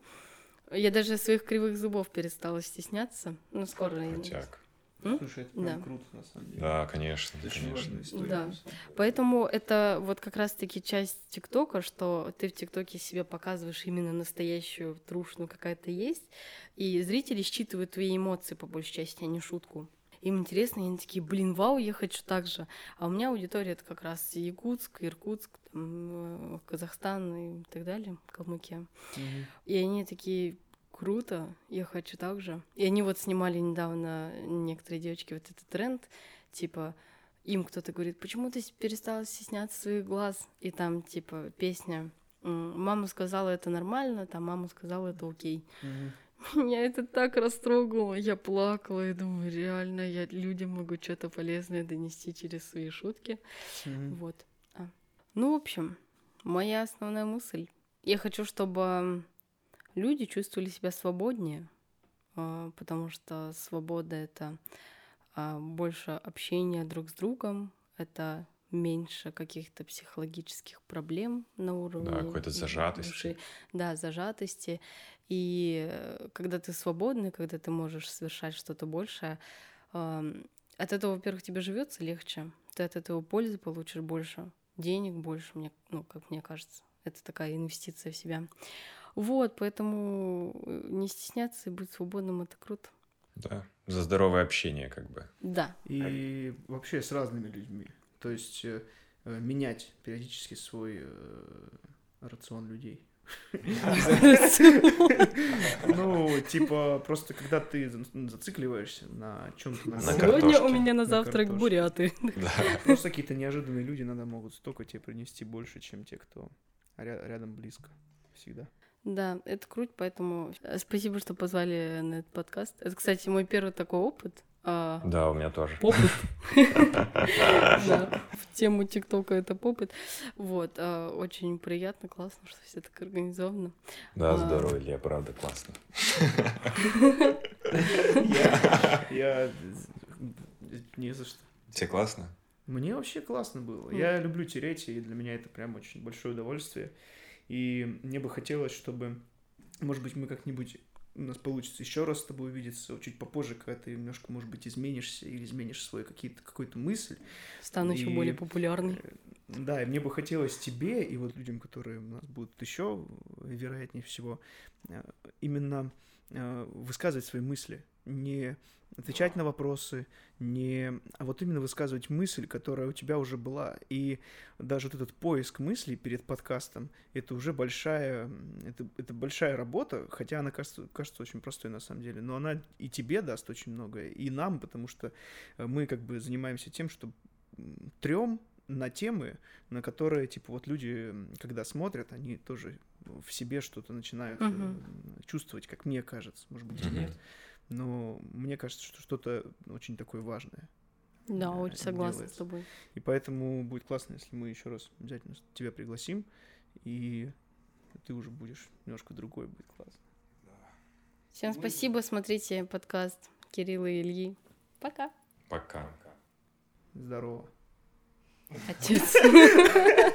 Я даже своих кривых зубов перестала стесняться. Ну, скоро... я- Крутяк. М? Слушай, это прям Да. круто, на самом деле. Да, конечно, Это конечно. история. Да. Поэтому это вот как раз-таки часть ТикТока, что ты в ТикТоке себе показываешь именно настоящую трушную какая-то есть, и зрители считывают твои эмоции по большей части, а не шутку. Им интересно, и они такие, блин, вау, я хочу так же. А у меня аудитория это как раз Якутск, Иркутск, там, э, Казахстан и так далее, Калмыкия. Мгм. И они такие, круто, я хочу так же. И они вот снимали недавно, некоторые девочки, вот этот тренд, типа, им кто-то говорит, почему ты перестала стесняться своих глаз? И там, типа, песня «Мама сказала, это нормально», там «Мама сказала, это окей». Мгм. Меня это так растрогало, я плакала, и думаю, реально, я людям могу что-то полезное донести через свои шутки. Мгм. Вот. А. Ну, в общем, моя основная мысль. Я хочу, чтобы люди чувствовали себя свободнее, а, потому что свобода это а, больше общения друг с другом, это меньше каких-то психологических проблем на уровне какой-то ду- зажатости. души. Да, зажатости. И э, когда ты свободный, когда ты можешь совершать что-то большее, от этого, во-первых, тебе живется легче, ты от этого пользы получишь больше, денег больше, мне, ну, как мне кажется. Это такая инвестиция в себя. Вот, поэтому э, не стесняться и быть свободным это круто. Да, за здоровое общение как бы. Да. И вообще с разными людьми. То есть э, менять периодически свой рацион людей. Ну, типа, просто когда ты за- зацикливаешься на чем-то На Сегодня у меня на завтрак буряты. Да. Просто какие-то неожиданные люди иногда могут столько тебе принести больше, чем те, кто ря- рядом близко. Всегда. Да, это круто, поэтому э, спасибо, что позвали на этот подкаст. Это, кстати, мой первый такой опыт. А, Да, у меня тоже. Попыт. Да, в тему ТикТока это попыт. Вот, а, очень приятно, классно, что все так организовано. Да, А. здорово, Илья, правда, классно. Я, я не за что. Тебе классно? Мне вообще классно было. Я люблю тереть, и для меня это прям очень большое удовольствие. И мне бы хотелось, чтобы, может быть, мы как-нибудь у нас получится еще раз с тобой увидеться чуть попозже, когда ты немножко, может быть, изменишься или изменишь свой какие-то, какую-то мысль. Стану еще И- более популярной. Да, и мне бы хотелось тебе и вот людям, которые у нас будут еще, вероятнее всего, э, именно э, высказывать свои мысли, не отвечать на вопросы, не, а вот именно высказывать мысль, которая у тебя уже была. И даже вот этот поиск мыслей перед подкастом, это уже большая, это, это большая работа, хотя она кажется, кажется очень простой на самом деле, но она и тебе даст очень многое, и нам, потому что э, мы как бы занимаемся тем, что трем на темы, на которые, типа, вот люди, когда смотрят, они тоже в себе что-то начинают Мгм. чувствовать, как мне кажется, может быть, Мгм. нет. Но мне кажется, что что-то очень такое важное. Да, э, очень согласна делается. с тобой. И поэтому будет классно, если мы еще раз обязательно тебя пригласим, и ты уже будешь немножко другой, будет классно. Всем спасибо, смотрите подкаст Кирилла и Ильи. Пока. Пока. Здорово. Отец.